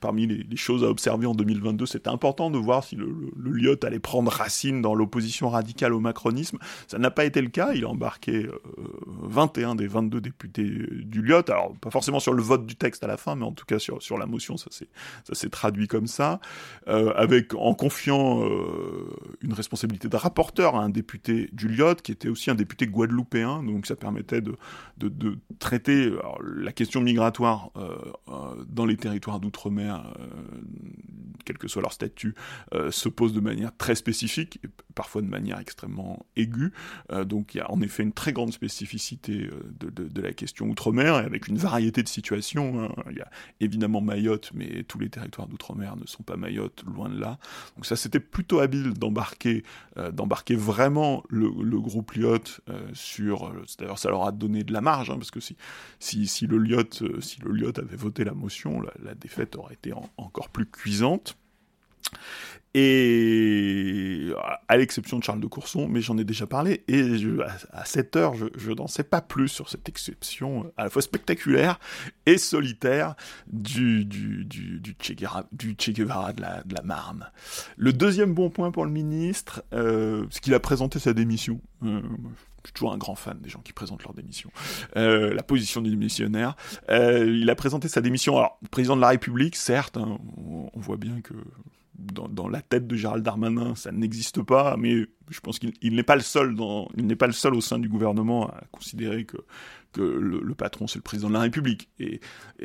parmi les, choses à observer en 2022, c'était important de voir si le, le, allait prendre racine dans l'opposition radicale au macronisme. Ça n'a pas été le cas. Il a embarqué 21 euh, des 22 députés du Lyot. Alors, pas forcément sur le vote du texte à la fin, mais en tout cas sur, sur la motion, ça s'est traduit comme ça. Euh, avec, en confiant euh, une responsabilité de rapporteur à un député du Lyot, qui était aussi un député guadeloupéen. Donc, ça permettait de, de traiter la question migratoire dans les territoires d'outre-mer, euh, quel que soit leur statut, euh, se posent de manière très spécifique, et parfois de manière extrêmement aiguë. Euh, donc il y a en effet une très grande spécificité de, la question outre-mer, avec une variété de situations. Hein. Il y a évidemment Mayotte, mais tous les territoires d'outre-mer ne sont pas Mayotte, loin de là. Donc ça, c'était plutôt habile d'embarquer, d'embarquer vraiment le, groupe Lyot sur. D'ailleurs, ça leur a donné de la marge, hein, parce que si, si, le si le Lyot avait voté la motion, la, défaite aurait été encore plus cuisante. Et à l'exception de Charles de Courson, mais j'en ai déjà parlé, et à, cette heure, je, n'en sais pas plus sur cette exception à la fois spectaculaire et solitaire du, du, du, che, Guevara, de la, Marne. Le deuxième bon point pour le ministre, euh, c'est qu'il a présenté sa démission. Euh, je suis toujours un grand fan des gens qui présentent leur démission. Euh, la position du démissionnaire. Euh, il a présenté sa démission. Alors, président de la République, certes, hein, on, voit bien que dans, la tête de Gérald Darmanin, ça n'existe pas, mais je pense qu'il n'est pas le seul au sein du gouvernement à considérer que le, patron c'est le président de la République et,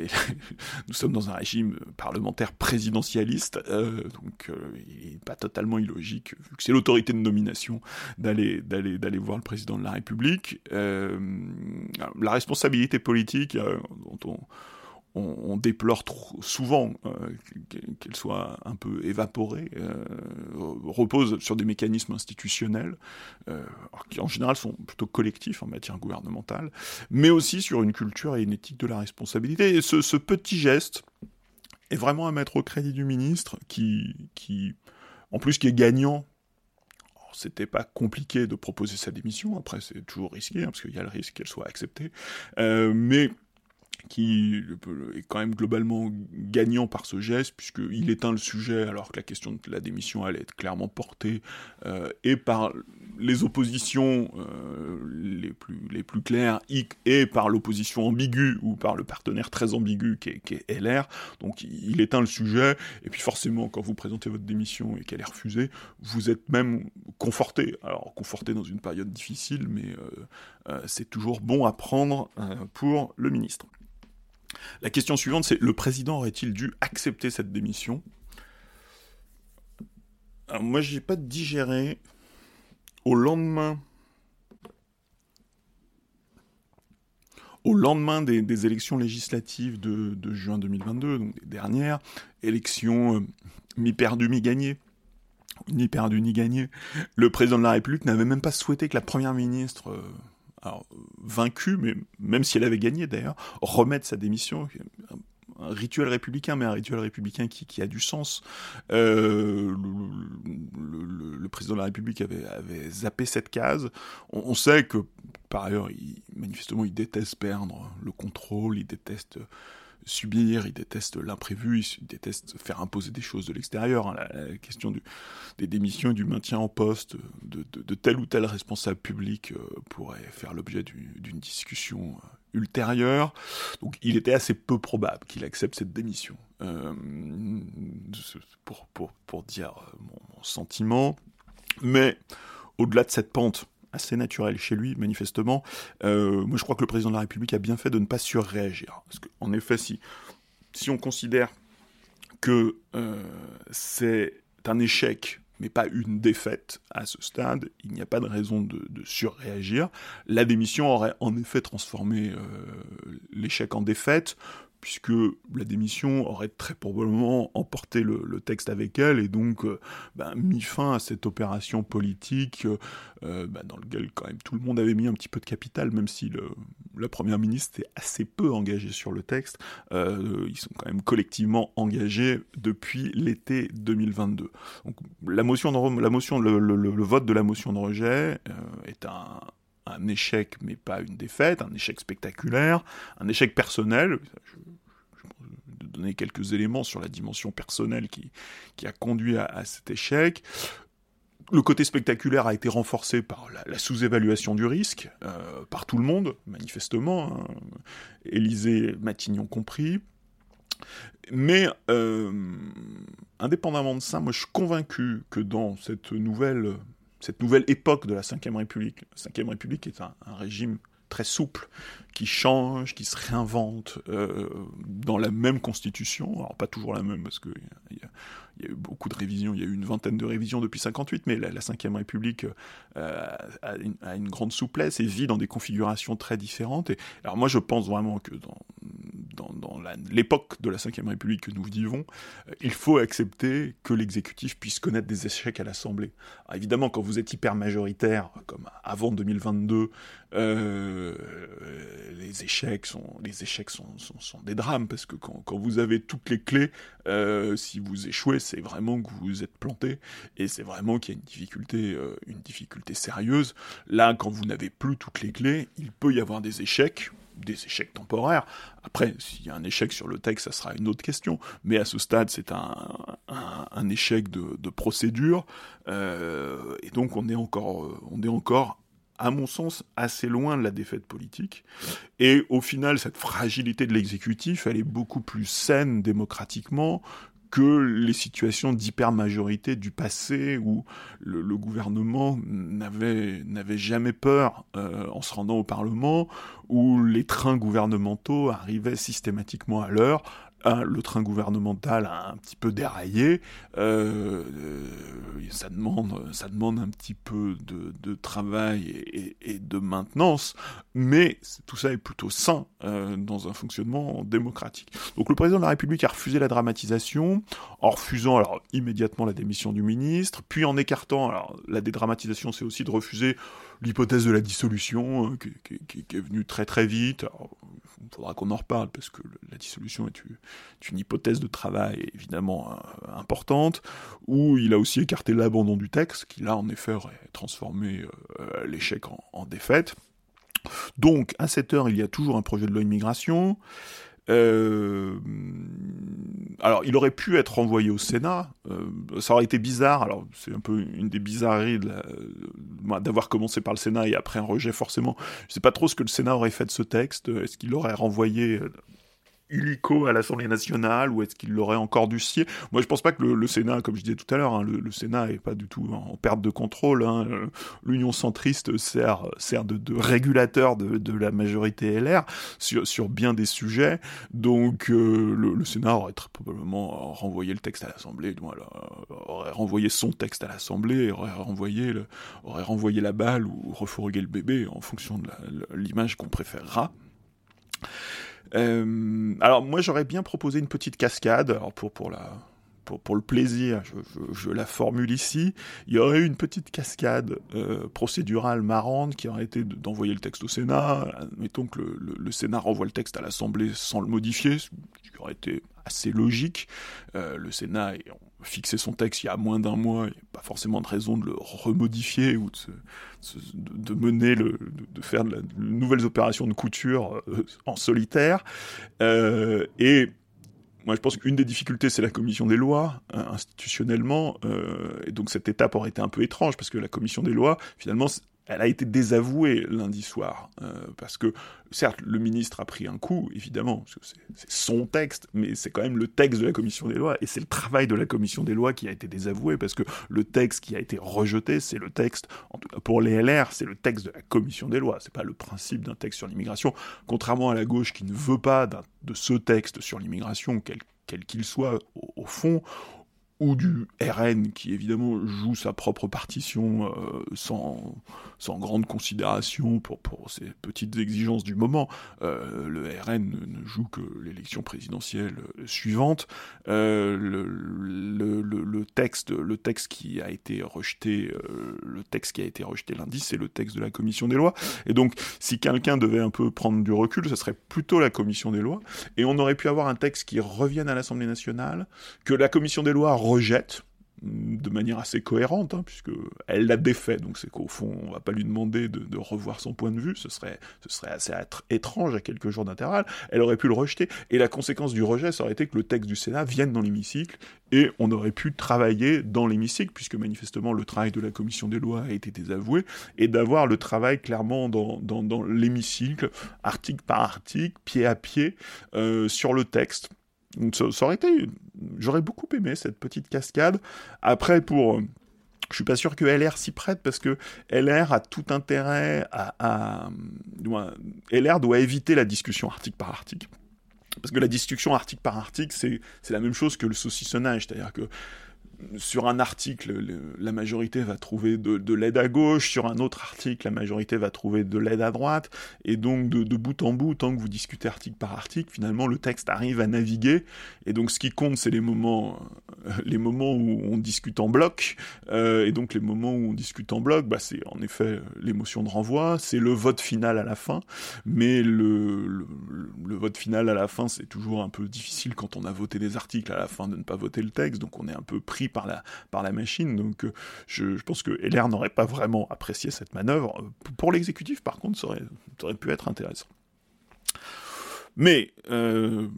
nous sommes dans un régime parlementaire présidentialiste, euh, donc euh, il n'est pas totalement illogique vu que c'est l'autorité de nomination d'aller voir le président de la République. Euh, la responsabilité politique dont on on, déplore trop souvent euh, qu'elle soit un peu évaporée, euh, repose sur des mécanismes institutionnels euh, qui en général sont plutôt collectifs en matière gouvernementale, mais aussi sur une culture et une éthique de la responsabilité. Et ce, petit geste est vraiment à mettre au crédit du ministre qui, en plus, qui est gagnant c'était pas compliqué de proposer sa démission. Après, c'est toujours risqué, hein, parce qu'il y a le risque qu'elle soit acceptée. mais qui est quand même globalement gagnant par ce geste, puisqu'il éteint le sujet alors que la question de la démission allait être clairement portée, et euh, par les oppositions euh, les, plus, les plus claires, et par l'opposition ambiguë, ou par le partenaire très ambigu qui est, qui est, LR, donc il éteint le sujet, et puis forcément, quand vous présentez votre démission et qu'elle est refusée, vous êtes même conforté, alors conforté dans une période difficile, mais euh, c'est toujours bon à prendre pour le ministre. La question suivante, c'est le président aurait-il dû accepter cette démission? Alors moi, j'ai pas digéré au lendemain. Au lendemain des, élections législatives de, juin 2022, donc des dernières, élections euh, mi-perdues, mi-gagnées, ni perdu ni gagné, le président de la République n'avait même pas souhaité que la première ministre euh, alors, vaincu, mais même si elle avait gagné d'ailleurs, remettre sa démission. Un rituel républicain, mais un rituel républicain qui, a du sens. Euh, le, président de la République avait, zappé cette case. On, sait que par ailleurs, il, manifestement, il déteste perdre le contrôle, il déteste subir, il déteste l'imprévu, il déteste faire imposer des choses de l'extérieur. Hein. La, question des démissions et du maintien en poste de, tel ou tel responsable public euh, pourrait faire l'objet d'une discussion euh, ultérieure. Donc il était assez peu probable qu'il accepte cette démission. Euh, pour, dire mon sentiment. Mais au-delà de cette pente assez naturel chez lui, manifestement. Euh, moi, je crois que le président de la République a bien fait de ne pas surréagir. Parce qu'en effet, si, on considère que euh, c'est un échec, mais pas une défaite à ce stade, il n'y a pas de raison de, surréagir. La démission aurait en effet transformé euh, l'échec en défaite puisque la démission aurait très probablement emporté le, texte avec elle et donc euh, ben, mis fin à cette opération politique euh, euh, ben, dans laquelle quand même tout le monde avait mis un petit peu de capital, même si la première ministre est assez peu engagée sur le texte. ils sont quand même collectivement engagés depuis l'été 2022. Donc la motion, de, la le, vote de la motion de rejet est un, un échec, mais pas une défaite, un échec spectaculaire, un échec personnel. Donner quelques éléments sur la dimension personnelle qui, qui a conduit à, cet échec. Le côté spectaculaire a été renforcé par la, sous-évaluation du risque, euh, par tout le monde, manifestement, hein, Élysée, Matignon compris. Mais euh, indépendamment de ça, moi je suis convaincu que dans cette nouvelle cette nouvelle époque de la Ve République. La Ve République est un, régime très souple, qui change, qui se réinvente euh, dans la même constitution. Alors pas toujours la même, parce y, y, a eu beaucoup de révisions, il y a eu une vingtaine de révisions depuis 58, mais la, Ve République euh, a, une, a, grande souplesse et vit dans des configurations très différentes. Alors moi je pense vraiment que dans, l'époque de la Ve République que nous vivons, euh, il faut accepter que l'exécutif puisse connaître des échecs à l'Assemblée. Évidemment, quand vous êtes hyper majoritaire, comme avant 2022, euh, les échecs sont, des drames parce que quand, vous avez toutes les clés, euh, si vous échouez, c'est vraiment que vous êtes planté et c'est vraiment qu'il y a une difficulté, une difficulté sérieuse. Là, quand vous n'avez plus toutes les clés, il peut y avoir des échecs des échecs temporaires. Après, s'il y a un échec sur le texte, ça sera une autre question. Mais à ce stade, c'est un, un, échec de, procédure. Euh, et donc, on est encore, on est encore à mon sens, assez loin de la défaite politique. Et au final, cette fragilité de l'exécutif, elle est beaucoup plus saine démocratiquement que les situations d'hyper-majorité du passé où le, gouvernement n'avait jamais peur euh, en se rendant au Parlement, où les trains gouvernementaux arrivaient systématiquement à l'heure, le train gouvernemental a un petit peu déraillé, euh, euh, ça, demande, un petit peu de, travail et, de maintenance, mais tout ça est plutôt sain euh, dans un fonctionnement démocratique. Donc le président de la République a refusé la dramatisation, en refusant immédiatement la démission du ministre, puis en écartant, la dédramatisation c'est aussi de refuser l'hypothèse de la dissolution, qui, est venue très très vite. Il faudra qu'on en reparle, parce que la dissolution est une, hypothèse de travail évidemment euh, importante, où il a aussi écarté l'abandon du texte, qui là en effet aurait transformé euh, l'échec en, défaite. Donc, à cette heure, il y a toujours un projet de loi immigration. Euh, alors, il aurait pu être renvoyé au Sénat. Euh, ça aurait été bizarre. Alors, c'est un peu une des bizarreries d'avoir commencé par le Sénat et après un rejet, forcément. Je sais pas trop ce que le Sénat aurait fait de ce texte. Est-ce qu'il l'aurait renvoyé illico à l'Assemblée nationale ou est-ce qu'il l'aurait encore dû scier Moi, je pense pas que le, Sénat, comme je disais tout à l'heure, hein, le, Sénat est pas du tout en perte de contrôle. Hein. L'Union centriste sert, sert de, régulateur de, la majorité LR sur, sur bien des sujets. Donc, euh, le, Sénat aurait très probablement renvoyé le texte à l'Assemblée, voilà, aurait renvoyé son texte à l'Assemblée, aurait renvoyé la balle ou refourgué le bébé en fonction de l'image qu'on préférera. Euh, alors moi j'aurais bien proposé une petite cascade alors pour pour la pour, pour, le plaisir, je, je, la formule ici, il y aurait eu une petite cascade euh, procédurale marrante qui aurait été d'envoyer le texte au Sénat. Mettons que le, le, Sénat renvoie le texte à l'Assemblée sans le modifier, ce qui aurait été assez logique. Euh, le Sénat est fixé son texte il y a moins d'un mois, il n'y a pas forcément de raison de le remodifier ou de, mener le, de, faire de, nouvelles opérations de couture euh, en solitaire. Euh, et moi, je pense qu'une des difficultés, c'est la commission des lois, hein, institutionnellement. Et donc, cette étape aurait été un peu étrange, parce que la commission des lois, finalement, elle a été désavouée lundi soir, euh, parce que certes le ministre a pris un coup, évidemment, c'est son texte, mais c'est quand même le texte de la commission des lois, et c'est le travail de la commission des lois qui a été désavoué, parce que le texte qui a été rejeté, c'est le texte, en tout cas pour les LR, c'est le texte de la commission des lois, c'est pas le principe d'un texte sur l'immigration, contrairement à la gauche qui ne veut pas de ce texte sur l'immigration, quel qu'il soit au, fond, ou du RN qui évidemment joue sa propre partition euh, sans, sans grande considération pour, pour ses petites exigences du moment. Euh, le RN ne, joue que l'élection présidentielle suivante. Euh, le, texte, le texte qui a été rejeté, le texte qui a été rejeté lundi, c'est le texte de la commission des lois. Et donc, si quelqu'un devait un peu prendre du recul, ce serait plutôt la commission des lois. Et on aurait pu avoir un texte qui revienne à l'Assemblée nationale, que la commission des lois rejette de manière assez cohérente, hein, puisque elle l'a défait, donc c'est qu'au fond, on va pas lui demander de, revoir son point de vue, ce serait, ce serait assez étrange à quelques jours d'intervalle, elle aurait pu le rejeter, et la conséquence du rejet, ça aurait été que le texte du Sénat vienne dans l'hémicycle, et on aurait pu travailler dans l'hémicycle, puisque manifestement le travail de la commission des lois a été désavoué, et d'avoir le travail clairement dans, dans, l'hémicycle, article par article, pied à pied, euh, sur le texte, donc ça, aurait été, j'aurais beaucoup aimé cette petite cascade. Après, pour, je suis pas sûr que LR s'y prête parce que LR a tout intérêt à, à, LR doit éviter la discussion article par article. Parce que la discussion article par article, c'est la même chose que le saucissonnage, c'est-à-dire que sur un article, la majorité va trouver de, l'aide à gauche, sur un autre article, la majorité va trouver de l'aide à droite, et donc de, bout en bout, tant que vous discutez article par article, finalement le texte arrive à naviguer, et donc ce qui compte, c'est les moments, euh, les moments où on discute en bloc, euh, et donc les moments où on discute en bloc, bah, c'est en effet l'émotion de renvoi, c'est le vote final à la fin, mais le, le vote final à la fin, c'est toujours un peu difficile quand on a voté des articles à la fin de ne pas voter le texte, donc on est un peu pris par la, machine. Donc euh, je, pense que LR n'aurait pas vraiment apprécié cette manœuvre. Pour l'exécutif, par contre, ça aurait pu être intéressant. Mais euh,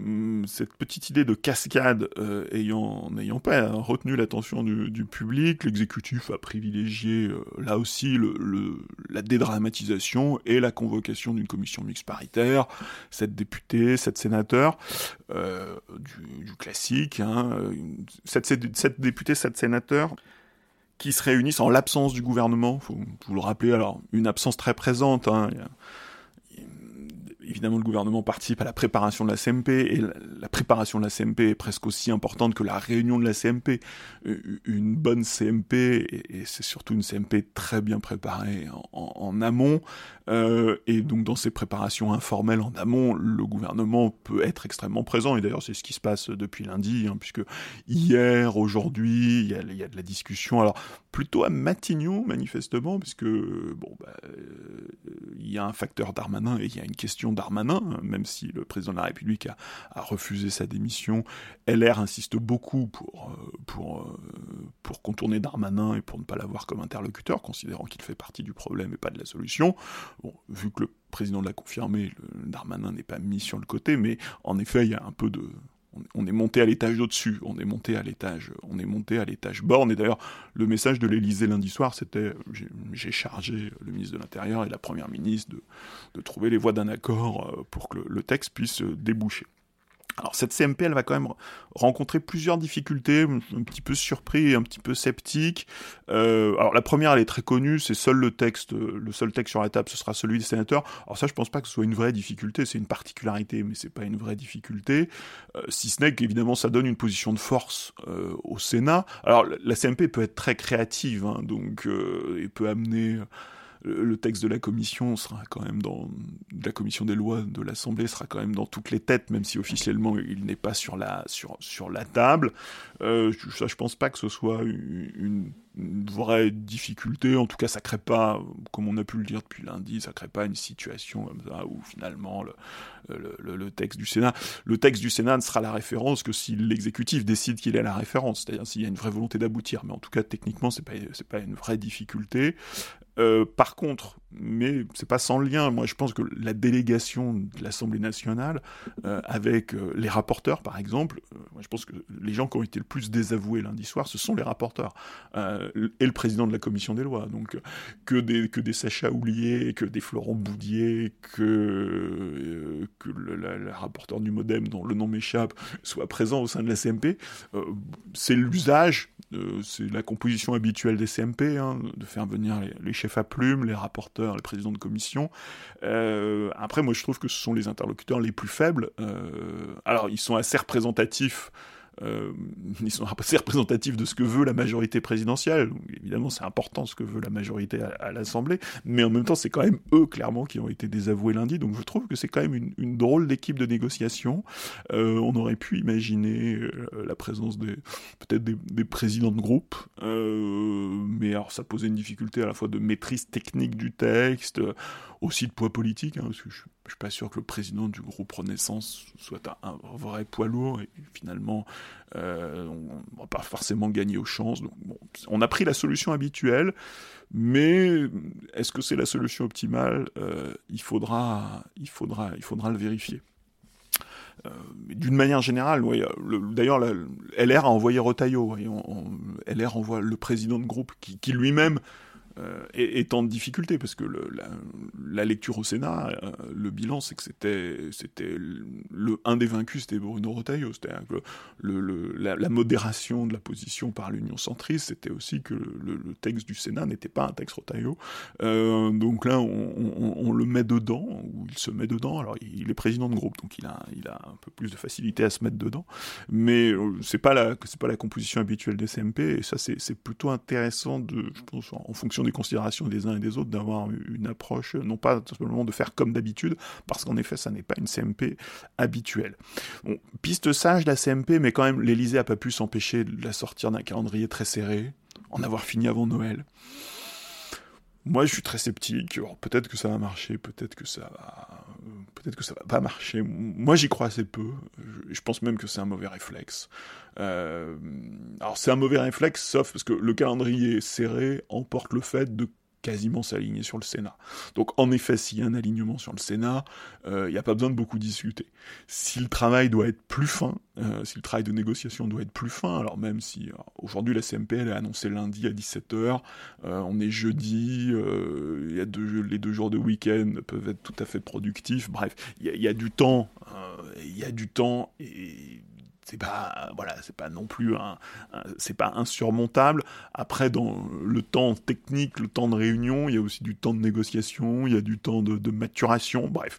cette petite idée de cascade euh, ayant n'ayant pas retenu l'attention du, public, l'exécutif a privilégié euh, là aussi le, la dédramatisation et la convocation d'une commission mixte paritaire, sept députés, sept sénateurs, du, du, classique, hein, sept, sept, députés, sept sénateurs qui se réunissent en l'absence du gouvernement. Faut vous le rappeler, alors une absence très présente. Hein, évidemment, le gouvernement participe à la préparation de la CMP, et la, préparation de la CMP est presque aussi importante que la réunion de la CMP. Une bonne CMP, et, c'est surtout une CMP très bien préparée en, amont, euh, et donc dans ces préparations informelles en amont, le gouvernement peut être extrêmement présent, et d'ailleurs c'est ce qui se passe depuis lundi, hein, puisque hier, aujourd'hui, il y, a, de la discussion, alors plutôt à Matignon, manifestement, puisque, bon, bah, euh, il y a un facteur Darmanin et il y a une question Darmanin, même si le président de la République a, refusé sa démission. LR insiste beaucoup pour, euh, euh, pour contourner Darmanin et pour ne pas l'avoir comme interlocuteur, considérant qu'il fait partie du problème et pas de la solution. Vu que le président l'a confirmé, le Darmanin n'est pas mis sur le côté, mais en effet, il y a un peu de on est monté à l'étage au-dessus, on est monté à l'étage, on est monté à l'étage borne. Et d'ailleurs, le message de l'Élysée lundi soir, c'était j'ai chargé le ministre de l'Intérieur et la Première ministre de, trouver les voies d'un accord euh, pour que le texte puisse déboucher. Alors cette CMP, elle va quand même rencontrer plusieurs difficultés, un petit peu surpris un petit peu sceptique. Euh, alors la première, elle est très connue, c'est seul le texte, le seul texte sur la table, ce sera celui des sénateurs. Alors ça, je pense pas que ce soit une vraie difficulté, c'est une particularité, mais c'est pas une vraie difficulté. Euh, si ce n'est qu'évidemment, ça donne une position de force euh, au Sénat. Alors la CMP peut être très créative, hein, donc et peut amener le texte de la commission sera quand même dans la commission des lois de l'Assemblée sera quand même dans toutes les têtes, même si officiellement il n'est pas sur la table. Euh, ça, pense pas que ce soit une, vraie difficulté. En tout cas, ça crée pas, comme on a pu le dire depuis lundi, ça crée pas une situation comme ça où finalement le, texte du Sénat, le texte du Sénat ne sera la référence que si l'exécutif décide qu'il est la référence, c'est-à-dire s'il y a une vraie volonté d'aboutir. Mais en tout cas, techniquement, c'est pas pas une vraie difficulté. Euh, par contre, mais c'est pas sans lien. Moi, je pense que la délégation de l'Assemblée nationale, euh, avec euh, les rapporteurs, par exemple, moi, je pense que les gens qui ont été le plus désavoués lundi soir, ce sont les rapporteurs et le président de la commission des lois. Donc, que des que des Sacha Oulier, que des Florent Boudier, que le, rapporteur du MoDem, dont le nom m'échappe, soit présent au sein de la CMP, c'est l'usage, c'est la composition habituelle des CMP, hein, de faire venir les, les chefs à plume, les rapporteurs, les présidents de commission. Euh, après, moi, je trouve que ce sont les interlocuteurs les plus faibles. Euh, alors, ils sont assez représentatifs euh, ils sont assez représentatifs de ce que veut la majorité présidentielle. évidemment, c'est important ce que veut la majorité à, l'Assemblée, mais en même temps, c'est quand même eux, clairement, qui ont été désavoués lundi. Donc je trouve que c'est quand même une, drôle d'équipe de négociation. Euh, on aurait pu imaginer euh, la présence des peut-être des, présidents de groupe, mais alors ça posait une difficulté à la fois de maîtrise technique du texte, aussi de poids politique, hein, parce que je je suis pas sûr que le président du groupe Renaissance soit un, vrai poids lourd et finalement euh, on va pas forcément gagner aux chances. On a pris la solution habituelle, mais est-ce que c'est la solution optimale euh, il, faudra, il, faudra, il faudra le vérifier. Euh, d'une manière générale, d'ailleurs, LR a envoyé Rotaillot. LR envoie le président de groupe qui lui-même euh, est, en difficulté parce que le, la, lecture au Sénat, euh, le bilan, c'est que c'était c'était le un des vaincus, c'était Bruno Retailleau, c'est-à-dire que le, la, modération de la position par l'Union centriste, c'était aussi que le, texte du Sénat n'était pas un texte Retailleau. Euh, donc là, on, le met dedans il se met dedans. Alors il est président de groupe, donc il a un peu plus de facilité à se mettre dedans, mais c'est pas pas la composition habituelle des CMP et ça c'est plutôt intéressant de je pense en fonction des considérations des uns et des autres d'avoir une approche, non pas simplement de faire comme d'habitude, parce qu'en effet, ça n'est pas une CMP habituelle. Piste sage, la CMP, mais quand même, l'Elysée a pas pu s'empêcher de la sortir d'un calendrier très serré, en avoir fini avant Noël. Moi, je suis très sceptique. Peut-être que ça va marcher, peut-être que ça va, peut-être que ça va pas marcher. Moi, j'y crois assez peu. Je, pense même que c'est un mauvais réflexe. Euh, alors, c'est un mauvais réflexe, sauf parce que le calendrier serré emporte le fait de quasiment s'aligner sur le Sénat. Donc en effet, s'il y a un alignement sur le Sénat, euh, il n'y a pas besoin de beaucoup discuter. Si le travail doit être plus fin, euh, si le travail de négociation doit être plus fin, alors même si aujourd'hui la CMP elle est annoncée lundi à 17h, euh, on est jeudi, les deux jours de week-end peuvent être tout à fait productifs, bref, il y, y, a du temps, il y a du temps et c'est pas voilà c'est pas non plus un, c'est pas insurmontable. Après dans le temps technique le temps de réunion il y a aussi du temps de négociation il y a du temps de, maturation. Bref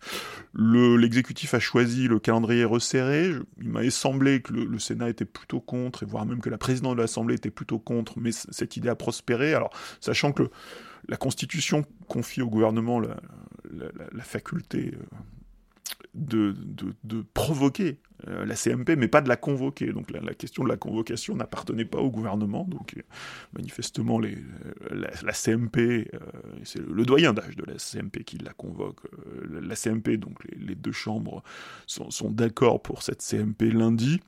le l'exécutif a choisi le calendrier resserré. Il m'avait semblé que le, Sénat était plutôt contre et voire même que la présidente de l'Assemblée était plutôt contre mais cette idée a prospéré. Alors sachant que la Constitution confie au gouvernement la, la faculté de, provoquer euh, la CMP, mais pas de la convoquer. Donc la, question de la convocation n'appartenait pas au gouvernement. Donc euh, manifestement, les, euh, la, CMP, c'est le, doyen d'âge de la CMP qui la convoque. la CMP, donc les, deux chambres sont, sont d'accord pour cette CMP lundi.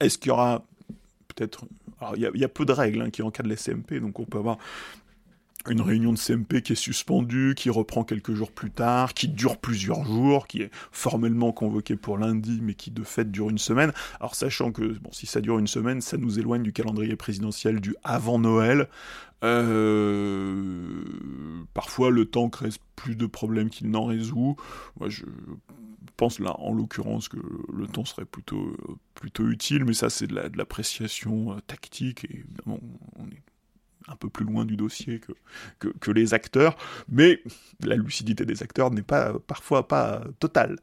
Est-ce qu'il y aura peut-être alors, il y, a peu de règles hein, qui encadrent les CMP, donc on peut avoir une réunion de CMP qui est suspendue, qui reprend quelques jours plus tard, qui dure plusieurs jours, qui est formellement convoquée pour lundi, mais qui de fait dure une semaine. Alors sachant que bon, si ça dure une semaine, ça nous éloigne du calendrier présidentiel du avant Noël. Euh, parfois, le temps crée plus de problèmes qu'il n'en résout. Moi, je pense là, en l'occurrence, que le temps serait plutôt plutôt utile, mais ça, c'est de l'appréciation euh, tactique et évidemment, un peu plus loin du dossier que, que, les acteurs, mais la lucidité des acteurs n'est pas parfois pas totale.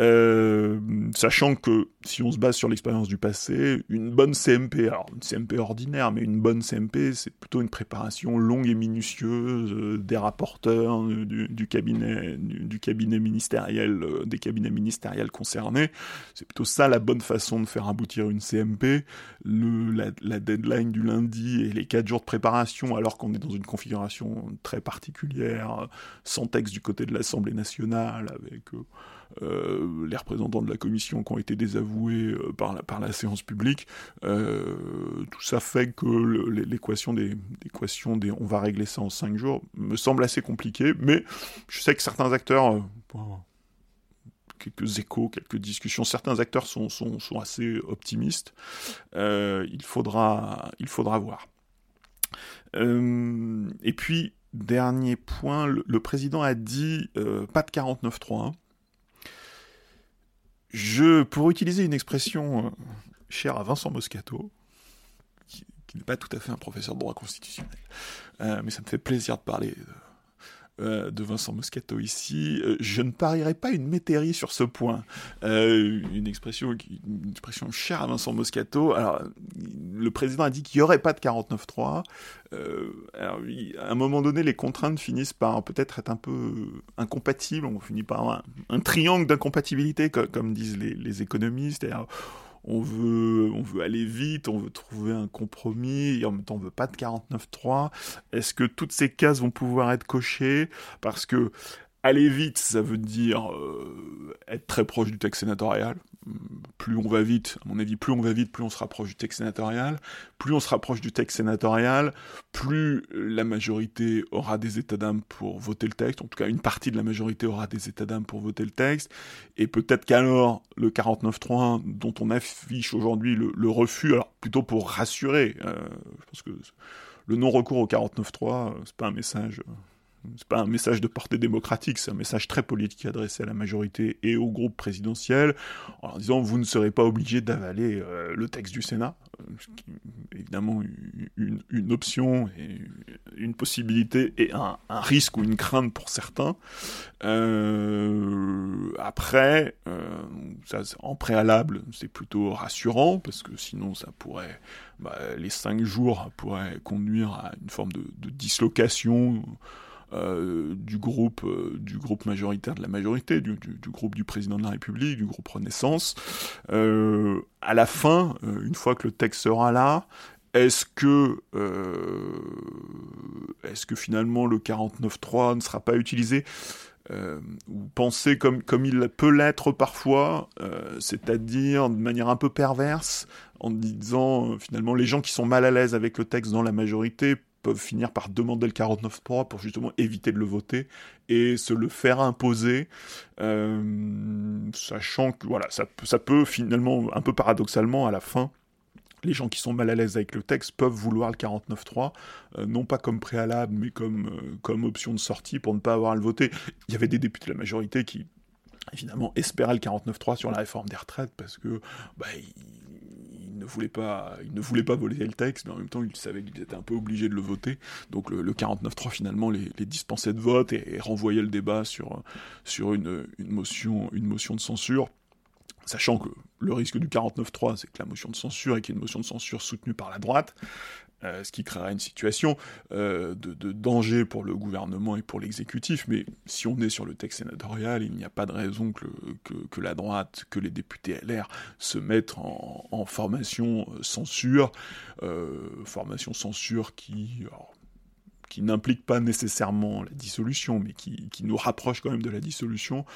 Euh, sachant que si on se base sur l'expérience du passé, une bonne CMP, alors une CMP ordinaire, mais une bonne CMP, c'est plutôt une préparation longue et minutieuse euh, des rapporteurs, euh, du, cabinet, du, cabinet ministériel, des cabinets ministériels concernés. C'est plutôt ça la bonne façon de faire aboutir une CMP. La, la deadline du lundi et les quatre jours de préparation, alors qu'on est dans une configuration très particulière, sans texte du côté de l'Assemblée nationale, avec euh, euh, les représentants de la commission qui ont été désavoués euh, par, la, séance publique, tout ça fait que l'équation des, des on va régler ça en cinq jours me semble assez compliquée, mais je sais que certains acteurs quelques échos, quelques discussions. Certains acteurs sont, sont, sont assez optimistes. il, faudra, il faudra voir. Euh, et puis, dernier point, le, président a dit euh, pas de 49.3. Je, pour utiliser une expression euh, chère à Vincent Moscato, qui, n'est pas tout à fait un professeur de droit constitutionnel, mais ça me fait plaisir de parler euh, de Vincent Moscato ici. Euh, je ne parierai pas une métairie sur ce point. Euh, une, expression, une expression chère à Vincent Moscato. Alors, le président a dit qu'il n'y aurait pas de 49-3. alors, à un moment donné, les contraintes finissent par peut-être être un peu incompatibles. On finit par un, triangle d'incompatibilité, comme, disent les, les économistes on veut, on veut aller vite, on veut trouver un compromis, et en même temps on veut pas de 49.3. Est-ce que toutes ces cases vont pouvoir être cochées? Parce que aller vite, ça veut dire euh, être très proche du texte sénatorial plus on va vite, à mon avis, plus on va vite, plus on se rapproche du texte sénatorial. Plus on se rapproche du texte sénatorial, plus la majorité aura des états d'âme pour voter le texte. En tout cas, une partie de la majorité aura des états d'âme pour voter le texte. Et peut-être qu'alors, le 49.3, dont on affiche aujourd'hui le, refus, alors plutôt pour rassurer, euh, je pense que le non-recours au 49.3, c'est pas un message c'est pas un message de portée démocratique, c'est un message très politique adressé à la majorité et au groupe présidentiel, en disant vous ne serez pas obligé d'avaler euh, le texte du Sénat, ce qui est évidemment une, option une possibilité et un, risque ou une crainte pour certains. Euh, après, euh, ça, en préalable, c'est plutôt rassurant parce que sinon ça pourrait, bah, les cinq jours pourraient conduire à une forme de dislocation euh, du groupe euh, du groupe majoritaire de la majorité, du, groupe du président de la République, du groupe Renaissance. Euh, à la fin, une fois que le texte sera là, est-ce que, est-ce que finalement le 49.3 ne sera pas utilisé ou pensé comme, comme il peut l'être parfois, c'est-à-dire de manière un peu perverse, en disant finalement les gens qui sont mal à l'aise avec le texte dans la majorité peuvent finir par demander le 49.3 pour justement éviter de le voter et se le faire imposer, euh, sachant que voilà, ça, ça peut finalement, un peu paradoxalement, à la fin, les gens qui sont mal à l'aise avec le texte peuvent vouloir le 49.3, euh, non pas comme préalable, mais comme, euh, comme option de sortie pour ne pas avoir à le voter. Il y avait des députés de la majorité qui, évidemment, espéraient le 49.3 sur la réforme des retraites parce que bah, il ne voulait pas, il le texte, mais en même temps, il savait qu'il était un peu obligé de le voter. Donc le, 49-3 finalement les, dispensait de vote et, renvoyait le débat sur, une, motion, de censure. Sachant que le risque du 49-3, c'est que la motion de censure et une motion de censure soutenue par la droite, euh, ce qui créera une situation euh, de, danger pour le gouvernement et pour l'exécutif. Mais si on est sur le texte sénatorial, il n'y a pas de raison que, la droite, que les députés LR se mettent en, formation euh, censure, formation censure qui... n'implique pas nécessairement la dissolution, mais qui, nous rapproche quand même de la dissolution,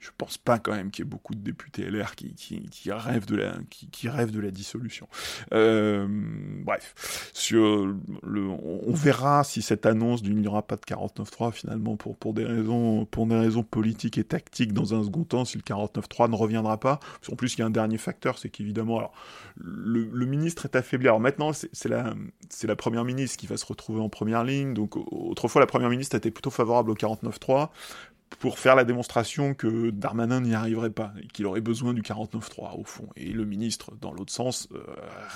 je pense pas quand même qu'il y ait beaucoup de députés LR qui, rêvent de la dissolution. Euh, bref, on verra si cette annonce du n'y aura pas de 49.3 finalement pour des raisons politiques et tactiques dans un second temps si le 49.3 ne reviendra pas. En plus, il y a un dernier facteur, c'est qu'évidemment, le, ministre est affaibli. Alors maintenant, c'est la la première ministre qui va se retrouver en première ligne. Donc autrefois, la première ministre était plutôt favorable au 49.3 pour faire la démonstration que Darmanin n'y arriverait pas, et qu'il aurait besoin du 49-3 au fond. Et le ministre, dans l'autre sens, euh,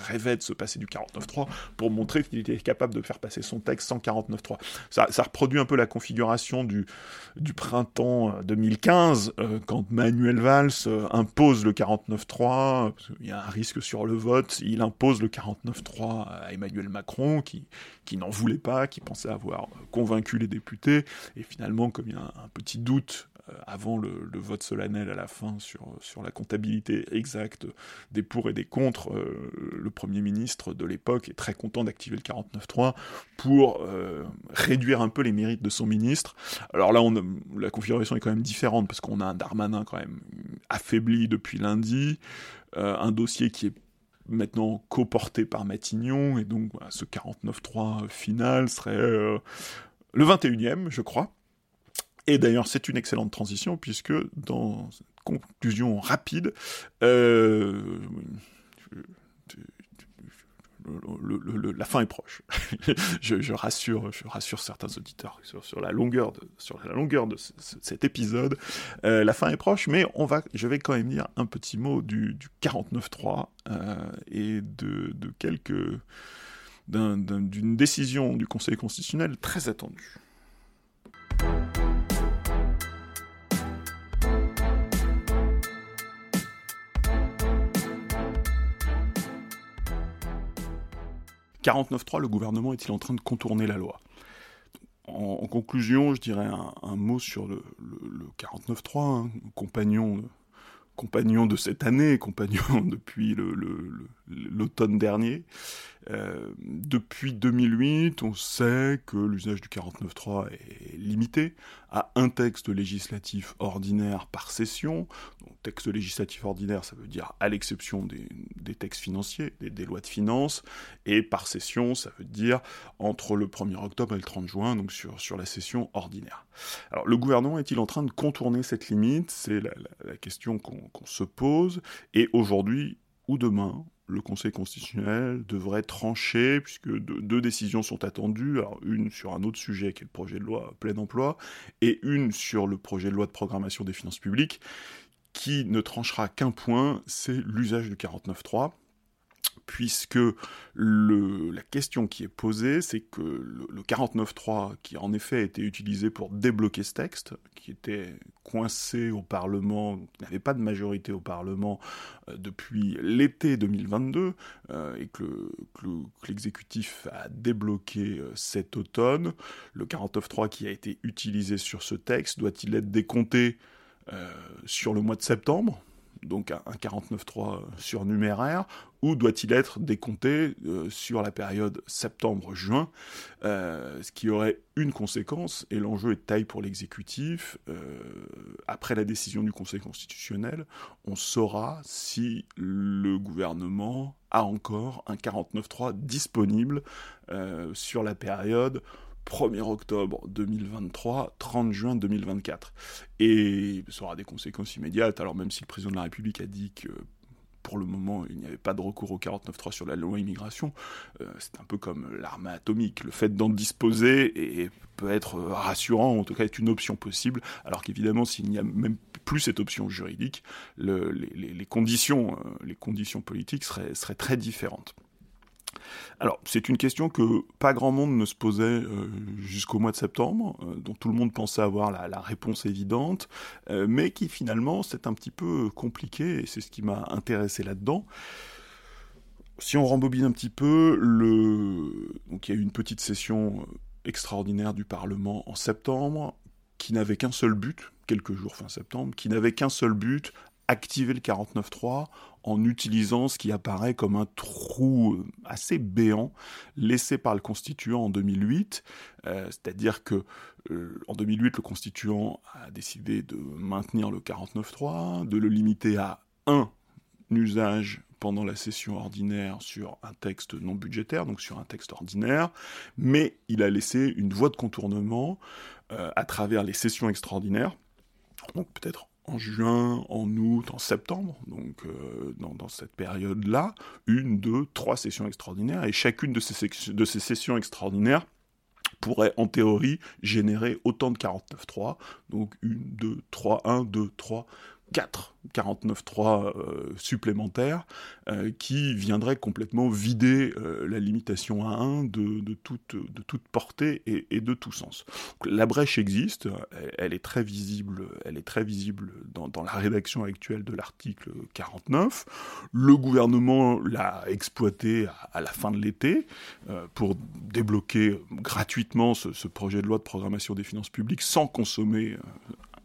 rêvait de se passer du 49-3 pour montrer qu'il était capable de faire passer son texte sans 49-3. Ça, reproduit un peu la configuration du, du printemps 2015, euh, quand Manuel Valls euh, impose le 49-3, il y a un risque sur le vote, il impose le 49-3 à Emmanuel Macron, qui, qui n'en voulait pas, qui pensait avoir convaincu les députés, et finalement, comme il y a un petit doute euh, avant le, vote solennel à la fin sur, sur la comptabilité exacte des pour et des contre, euh, le Premier ministre de l'époque est très content d'activer le 49.3 pour euh, réduire un peu les mérites de son ministre. Alors là, on la configuration est quand même différente parce qu'on a un Darmanin quand même affaibli depuis lundi, un dossier qui est maintenant coporté par Matignon, et donc ce 49.3 final serait le 21e, je crois. Et d'ailleurs, c'est une excellente transition, puisque dans conclusion rapide, euh, la fin est proche. je, rassure, je rassure certains auditeurs sur, la longueur de, sur la longueur de cet épisode. Euh, la fin est proche, mais on va, je vais quand même dire un petit mot du, du 49.3 euh, et de quelques d'une décision du Conseil constitutionnel très attendue. 49.3, le gouvernement est-il en train de contourner la loi? En, conclusion, je dirais un, mot sur le, le, 49.3, hein, compagnon compagnon de cette année, compagnon depuis l'automne dernier. Euh, depuis 2008, on sait que l'usage du 49.3 est limité à un texte législatif ordinaire par session. Texte législatif ordinaire, ça veut dire à l'exception des, textes financiers, des, lois de finances, et par session, ça veut dire entre le 1er octobre et le 30 juin, donc sur, sur la session ordinaire. Alors, le gouvernement est-il en train de contourner cette limite? C'est la, question qu'on se pose, et aujourd'hui ou demain, le Conseil constitutionnel devrait trancher, puisque deux, décisions sont attendues, une sur un autre sujet qui est le projet de loi plein emploi, et une sur le projet de loi de programmation des finances publiques, qui ne tranchera qu'un point, c'est l'usage du 49.3 puisque la question qui est posée, c'est que le, le 49.3, qui en effet a été utilisé pour débloquer ce texte, qui était coincé au Parlement, n'avait pas de majorité au Parlement euh, depuis l'été 2022, euh, et que, l'exécutif a débloqué euh, cet automne, le 49.3 qui a été utilisé sur ce texte, doit-il être décompté sur le mois de septembre? Donc un 49.3 surnuméraire, ou doit-il être décompté euh, sur la période septembre-juin, euh, ce qui aurait une conséquence, et l'enjeu est de taille pour l'exécutif, euh, après la décision du Conseil constitutionnel, on saura si le gouvernement a encore un 49.3 disponible sur la période 1er octobre 2023, 30 juin 2024. Et ça aura des conséquences immédiates. Alors même si le président de la République a dit que pour le moment, il n'y avait pas de recours au 49.3 sur la loi immigration. Euh, c'est un peu comme l'arme atomique. Le fait d'en disposer et peut être rassurant, en tout cas est une option possible, alors qu'évidemment, s'il n'y a même plus cette option juridique, les, conditions, euh, les conditions politiques seraient très différentes. Alors, c'est une question que pas grand monde ne se posait euh, jusqu'au mois de septembre, euh, dont tout le monde pensait avoir la, réponse évidente, euh, mais qui finalement c'est un petit peu compliqué, et c'est ce qui m'a intéressé là-dedans. Si on rembobine un petit peu, donc il y a eu une petite session extraordinaire du Parlement en septembre, qui n'avait qu'un seul but, quelques jours fin septembre, qui n'avait qu'un seul but, activer le 49.3 en utilisant ce qui apparaît comme un trou euh, assez béant laissé par le constituant en 2008. Euh, c'est-à-dire que euh, en 2008, le constituant a décidé de maintenir le 49.3, de le limiter à un usage pendant la session ordinaire sur un texte non budgétaire, donc sur un texte ordinaire, mais il a laissé une voie de contournement à travers les sessions extraordinaires, donc peut-être en juin, en août, en septembre, donc euh, dans, cette période-là, une, deux, trois sessions extraordinaires, et chacune de ces, de ces sessions extraordinaires pourrait en théorie générer autant de 49.3, donc 1, 2, 3, 1, 2, 3, 4 49.3 euh, supplémentaires euh, qui viendraient complètement vider euh, la limitation à 1 de, toute, de toute portée et, de tout sens. La brèche existe, elle, est très visible, elle est très visible dans, la rédaction actuelle de l'article 49. Le gouvernement l'a exploité à, à, la fin de l'été euh, pour débloquer gratuitement ce, ce, projet de loi de programmation des finances publiques sans consommer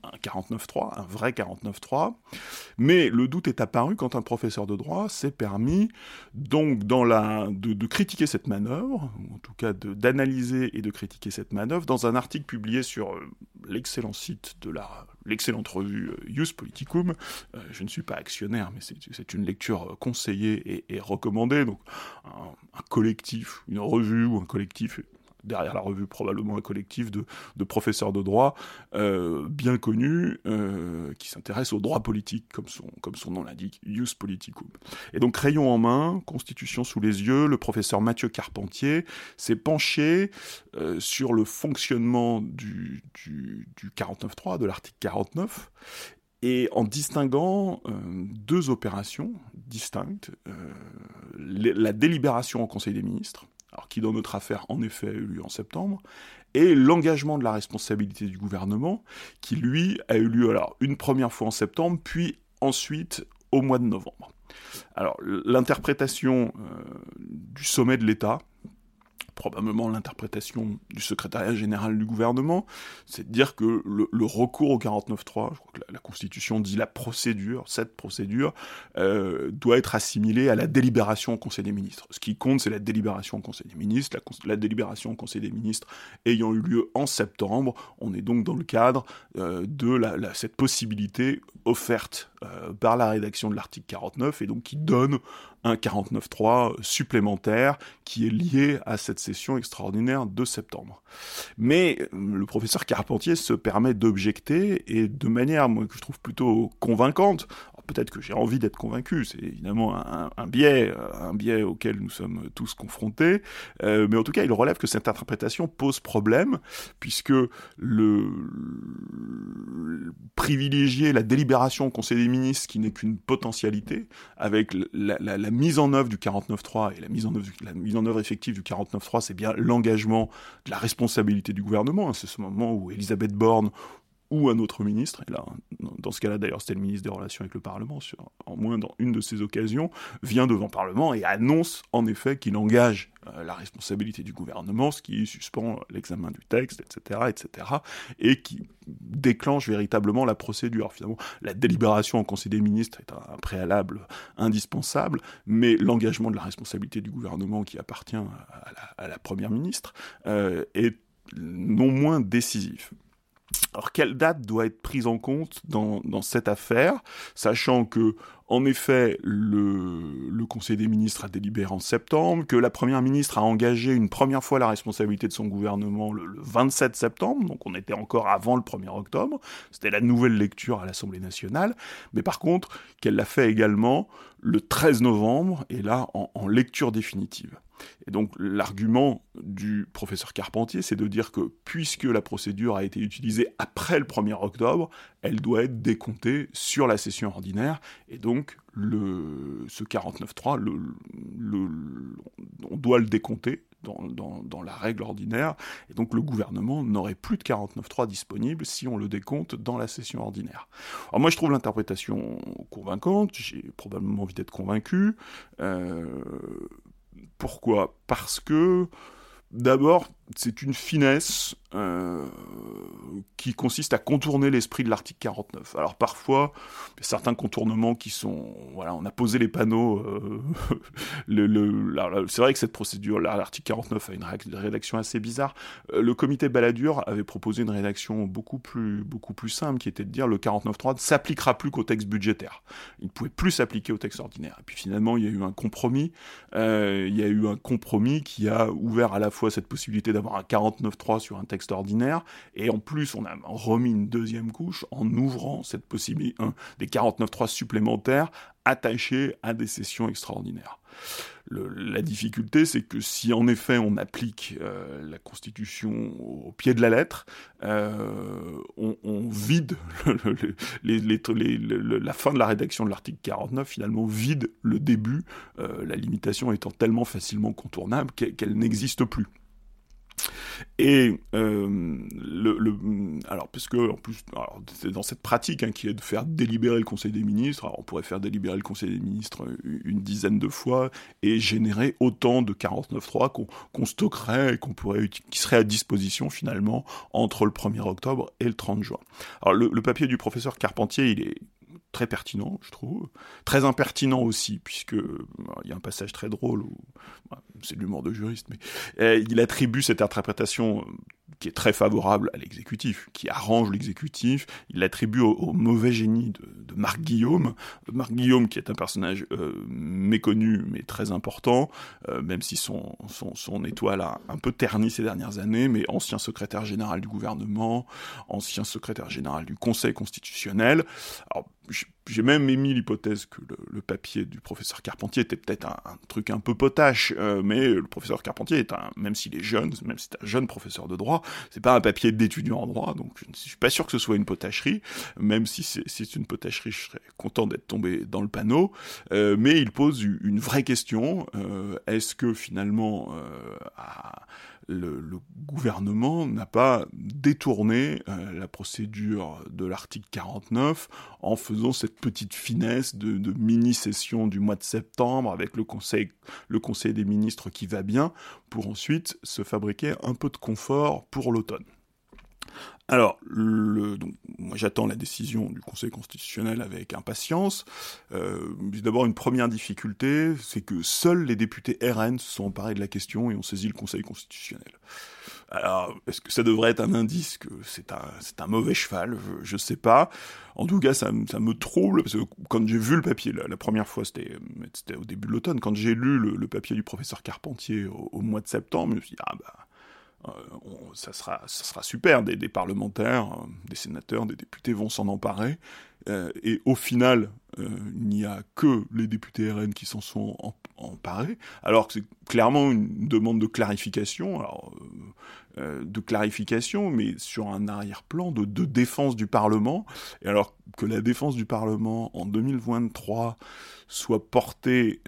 un 49.3, un vrai 49.3, mais le doute est apparu quand un professeur de droit s'est permis donc dans la, de, critiquer cette manœuvre, en tout cas d'analyser et de critiquer cette manœuvre, dans un article publié sur euh, l'excellent site de la l'excellente revue Ius Politicum. Euh, je ne suis pas actionnaire, mais c'est une lecture conseillée et, recommandée. Donc, un, collectif, une revue ou un collectif derrière la revue probablement un collectif de, professeurs de droit euh, bien connus euh, qui s'intéressent au droit politique, comme son, nom l'indique, Ius Politicum. Et donc, crayon en main, constitution sous les yeux, le professeur Mathieu Carpentier s'est penché euh, sur le fonctionnement du, du, du 49.3, de l'article 49, et en distinguant deux opérations distinctes, la délibération au Conseil des ministres, alors qui dans notre affaire en effet a eu lieu en septembre, et l'engagement de la responsabilité du gouvernement, qui lui a eu lieu alors une première fois en septembre, puis ensuite au mois de novembre. Alors l'interprétation euh, du sommet de l'État, probablement l'interprétation du secrétariat général du gouvernement, c'est de dire que le, recours au 49.3, je crois que la, Constitution dit la procédure, cette procédure, euh, doit être assimilée à la délibération au Conseil des ministres. Ce qui compte, c'est la délibération au Conseil des ministres, la, délibération au Conseil des ministres ayant eu lieu en septembre, on est donc dans le cadre euh, de cette possibilité offerte euh, par la rédaction de l'article 49 et donc qui donne un 49.3 supplémentaire qui est lié à cette session extraordinaire de septembre. Mais euh, le professeur Carpentier se permet d'objecter et de manière moi, que je trouve plutôt convaincante peut-être que j'ai envie d'être convaincu, c'est évidemment un, biais, un biais auquel nous sommes tous confrontés, euh, mais en tout cas, il relève que cette interprétation pose problème, puisque le, privilégier la délibération au Conseil des ministres, qui n'est qu'une potentialité, avec la, mise en œuvre du 49.3 et la mise en œuvre, la mise en œuvre effective du 49.3, c'est bien l'engagement de la responsabilité du gouvernement. Hein, c'est ce moment où Elisabeth Borne ou un autre ministre, et là, dans ce cas-là d'ailleurs c'était le ministre des Relations avec le Parlement, en moins dans une de ces occasions, vient devant le Parlement et annonce en effet qu'il engage euh, la responsabilité du gouvernement, ce qui suspend l'examen du texte, etc., etc., et qui déclenche véritablement la procédure. Finalement, la délibération en Conseil des ministres est un, préalable indispensable, mais l'engagement de la responsabilité du gouvernement qui appartient à la, à la Première ministre euh, est non moins décisif. Alors, quelle date doit être prise en compte dans, cette affaire, sachant que, en effet, le, Conseil des ministres a délibéré en septembre, que la Première ministre a engagé une première fois la responsabilité de son gouvernement le, le 27 septembre, donc on était encore avant le 1er octobre, c'était la nouvelle lecture à l'Assemblée nationale, mais par contre, qu'elle l'a fait également le 13 novembre, et là, en lecture définitive. Et donc l'argument du professeur Carpentier, c'est de dire que puisque la procédure a été utilisée après le 1er octobre, elle doit être décomptée sur la session ordinaire, et donc ce 49.3, le, on doit le décompter dans, la règle ordinaire, et donc le gouvernement n'aurait plus de 49.3 disponible si on le décompte dans la session ordinaire. Alors moi je trouve l'interprétation convaincante, j'ai probablement envie d'être convaincu, euh, pourquoi? Parce que, d'abord, c'est une finesse euh, qui consiste à contourner l'esprit de l'article 49. Alors parfois, certains contournements qui sont... Voilà, on a posé les panneaux. Euh, c'est vrai que cette procédure, l'article 49 a une rédaction assez bizarre. Euh, le comité Balladur avait proposé une rédaction beaucoup plus, beaucoup plus simple, qui était de dire le 49.3 ne s'appliquera plus qu'au texte budgétaire. Il ne pouvait plus s'appliquer au texte ordinaire. Et puis finalement, il y a eu un compromis. Il y a eu un compromis qui a ouvert à la fois cette possibilité d'avoir un 49.3 sur un texte ordinaire, et en plus on a remis une deuxième couche en ouvrant cette possibilité, des 49.3 supplémentaires attachés à des sessions extraordinaires. la difficulté, c'est que si en effet on applique euh, la Constitution au, pied de la lettre, euh, on, vide la fin de la rédaction de l'article 49, finalement vide le début, euh, la limitation étant tellement facilement contournable qu'elle n'existe plus. Et euh, le, alors puisque en plus, c'est dans cette pratique hein, qui est de faire délibérer le Conseil des ministres. Alors on pourrait faire délibérer le Conseil des ministres une dizaine de fois et générer autant de 49.3 qu'on stockerait et qu'on pourrait qui serait à disposition finalement entre le 1er octobre et le 30 juin. Alors le papier du professeur Carpentier, il est très pertinent, je trouve, très impertinent aussi, puisque il y a un passage très drôle où c'est de l'humour de juriste, mais euh, il attribue cette interprétation qui est très favorable à l'exécutif, qui arrange l'exécutif. Il l'attribue au, mauvais génie de, Marc Guillaume. Marc Guillaume, qui est un personnage euh, méconnu mais très important, euh, même si son, son, son, étoile a un peu terni ces dernières années, mais ancien secrétaire général du gouvernement, ancien secrétaire général du Conseil constitutionnel. Alors, j'ai même émis l'hypothèse que le, papier du professeur Carpentier était peut-être un, truc un peu potache, euh, mais le professeur Carpentier est un, même s'il est jeune, même si c'est un jeune professeur de droit, c'est pas un papier d'étudiant en droit, donc je ne suis pas sûr que ce soit une potacherie, même si c'est une potacherie, je serais content d'être tombé dans le panneau, euh, mais il pose une vraie question, euh, est-ce que finalement, à le, gouvernement n'a pas détourné euh, la procédure de l'article 49 en faisant cette petite finesse de, mini-session du mois de septembre avec le conseil des ministres qui va bien, pour ensuite se fabriquer un peu de confort pour l'automne. Alors, le, donc, moi j'attends la décision du Conseil constitutionnel avec impatience. Euh, D'abord, une première difficulté, c'est que seuls les députés RN se sont emparés de la question et ont saisi le Conseil constitutionnel. Alors, est-ce que ça devrait être un indice que c'est un, un mauvais cheval? Je, ne sais pas. En tout cas, ça, ça me trouble, parce que quand j'ai vu le papier, la, première fois, c'était, au début de l'automne, quand j'ai lu le, papier du professeur Carpentier au, au, mois de septembre, je me suis dit, ah bah euh, ça, sera, ça sera super, des, parlementaires, euh, des sénateurs, des députés vont s'en emparer, euh, et au final, il n'y a que les députés RN qui s'en sont emparés, alors que c'est clairement une demande de clarification, de clarification, mais sur un arrière-plan de, de, défense du Parlement, et alors que la défense du Parlement en 2023 soit portée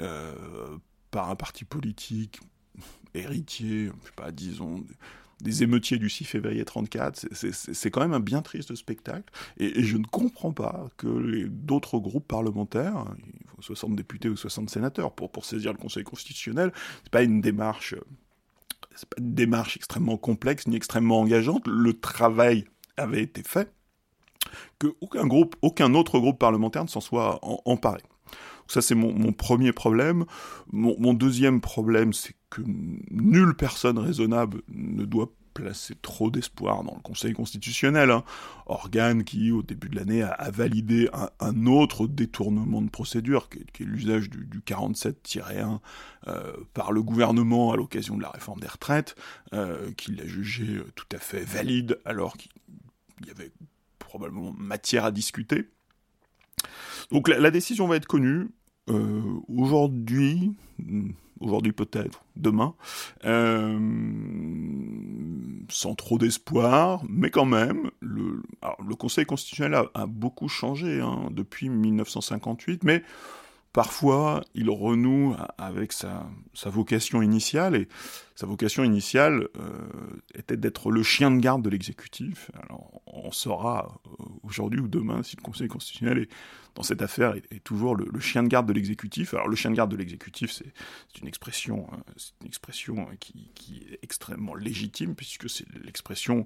par un parti politique héritiers, disons, des émeutiers du 6 février 34, c'est quand même un bien triste spectacle, et, je ne comprends pas que d'autres groupes parlementaires, il faut 60 députés ou 60 sénateurs pour, saisir le Conseil constitutionnel, c'est pas une démarche c'est pas une démarche extrêmement complexe ni extrêmement engageante, le travail avait été fait, que aucun groupe, aucun autre groupe parlementaire ne s'en soit emparé. Ça, c'est mon, premier problème. Mon, deuxième problème, c'est que nulle personne raisonnable ne doit placer trop d'espoir dans le Conseil constitutionnel, hein. organe qui, au début de l'année, a, validé un, autre détournement de procédure, qui est, l'usage du, 47-1 euh, par le gouvernement à l'occasion de la réforme des retraites, euh, qu'il a jugé tout à fait valide, alors qu'il y avait probablement matière à discuter. Donc la décision va être connue, euh, aujourd'hui, aujourd'hui peut-être, demain, euh, sans trop d'espoir, mais quand même, le, le Conseil constitutionnel a, beaucoup changé hein, depuis 1958, mais parfois il renoue avec sa, vocation initiale, et sa vocation initiale euh, était d'être le chien de garde de l'exécutif. Alors on saura euh, aujourd'hui ou demain si le Conseil constitutionnel est, dans cette affaire est, toujours le, chien de garde de l'exécutif. Alors le chien de garde de l'exécutif, c'est une expression, euh, une expression qui, qui, est extrêmement légitime puisque c'est l'expression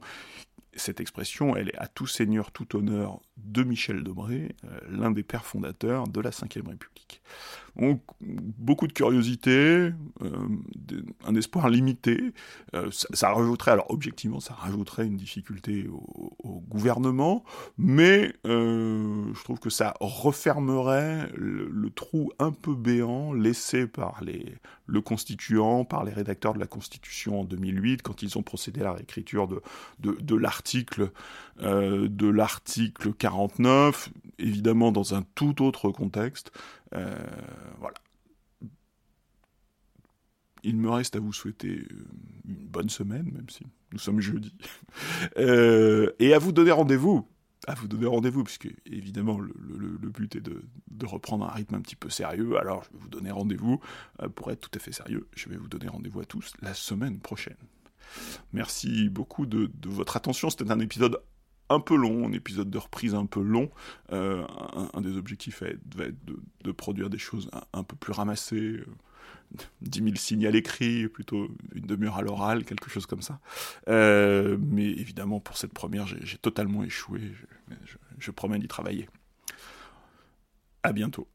cette expression, elle est à tout seigneur, tout honneur de Michel Debré, euh, l'un des pères fondateurs de la Ve République. Beaucoup de curiosité, euh, un espoir limité. Euh, ça, rajouterait, alors objectivement, ça rajouterait une difficulté au, gouvernement, mais je trouve que ça refermerait le, trou un peu béant laissé par les, le constituant, par les rédacteurs de la Constitution en 2008, quand ils ont procédé à la réécriture de, de, de l'article de l'article 49, évidemment dans un tout autre contexte. Euh, voilà. il me reste à vous souhaiter une bonne semaine, même si nous sommes jeudi, et à vous donner rendez-vous à vous donner rendez-vous, puisque évidemment le, but est de, reprendre un rythme un petit peu sérieux. Alors je vais vous donner rendez-vous, euh, pour être tout à fait sérieux, je vais vous donner rendez-vous à tous la semaine prochaine. Merci beaucoup de, votre attention, c'était un épisode un peu long, un épisode de reprise un peu long. Euh, un, des objectifs va être, de, produire des choses un, peu plus ramassées. 10 000 signes à l'écrit, plutôt une demi-heure à l'oral, quelque chose comme ça. Euh, mais évidemment, pour cette première, j'ai totalement échoué. Je, je promets d'y travailler. À bientôt.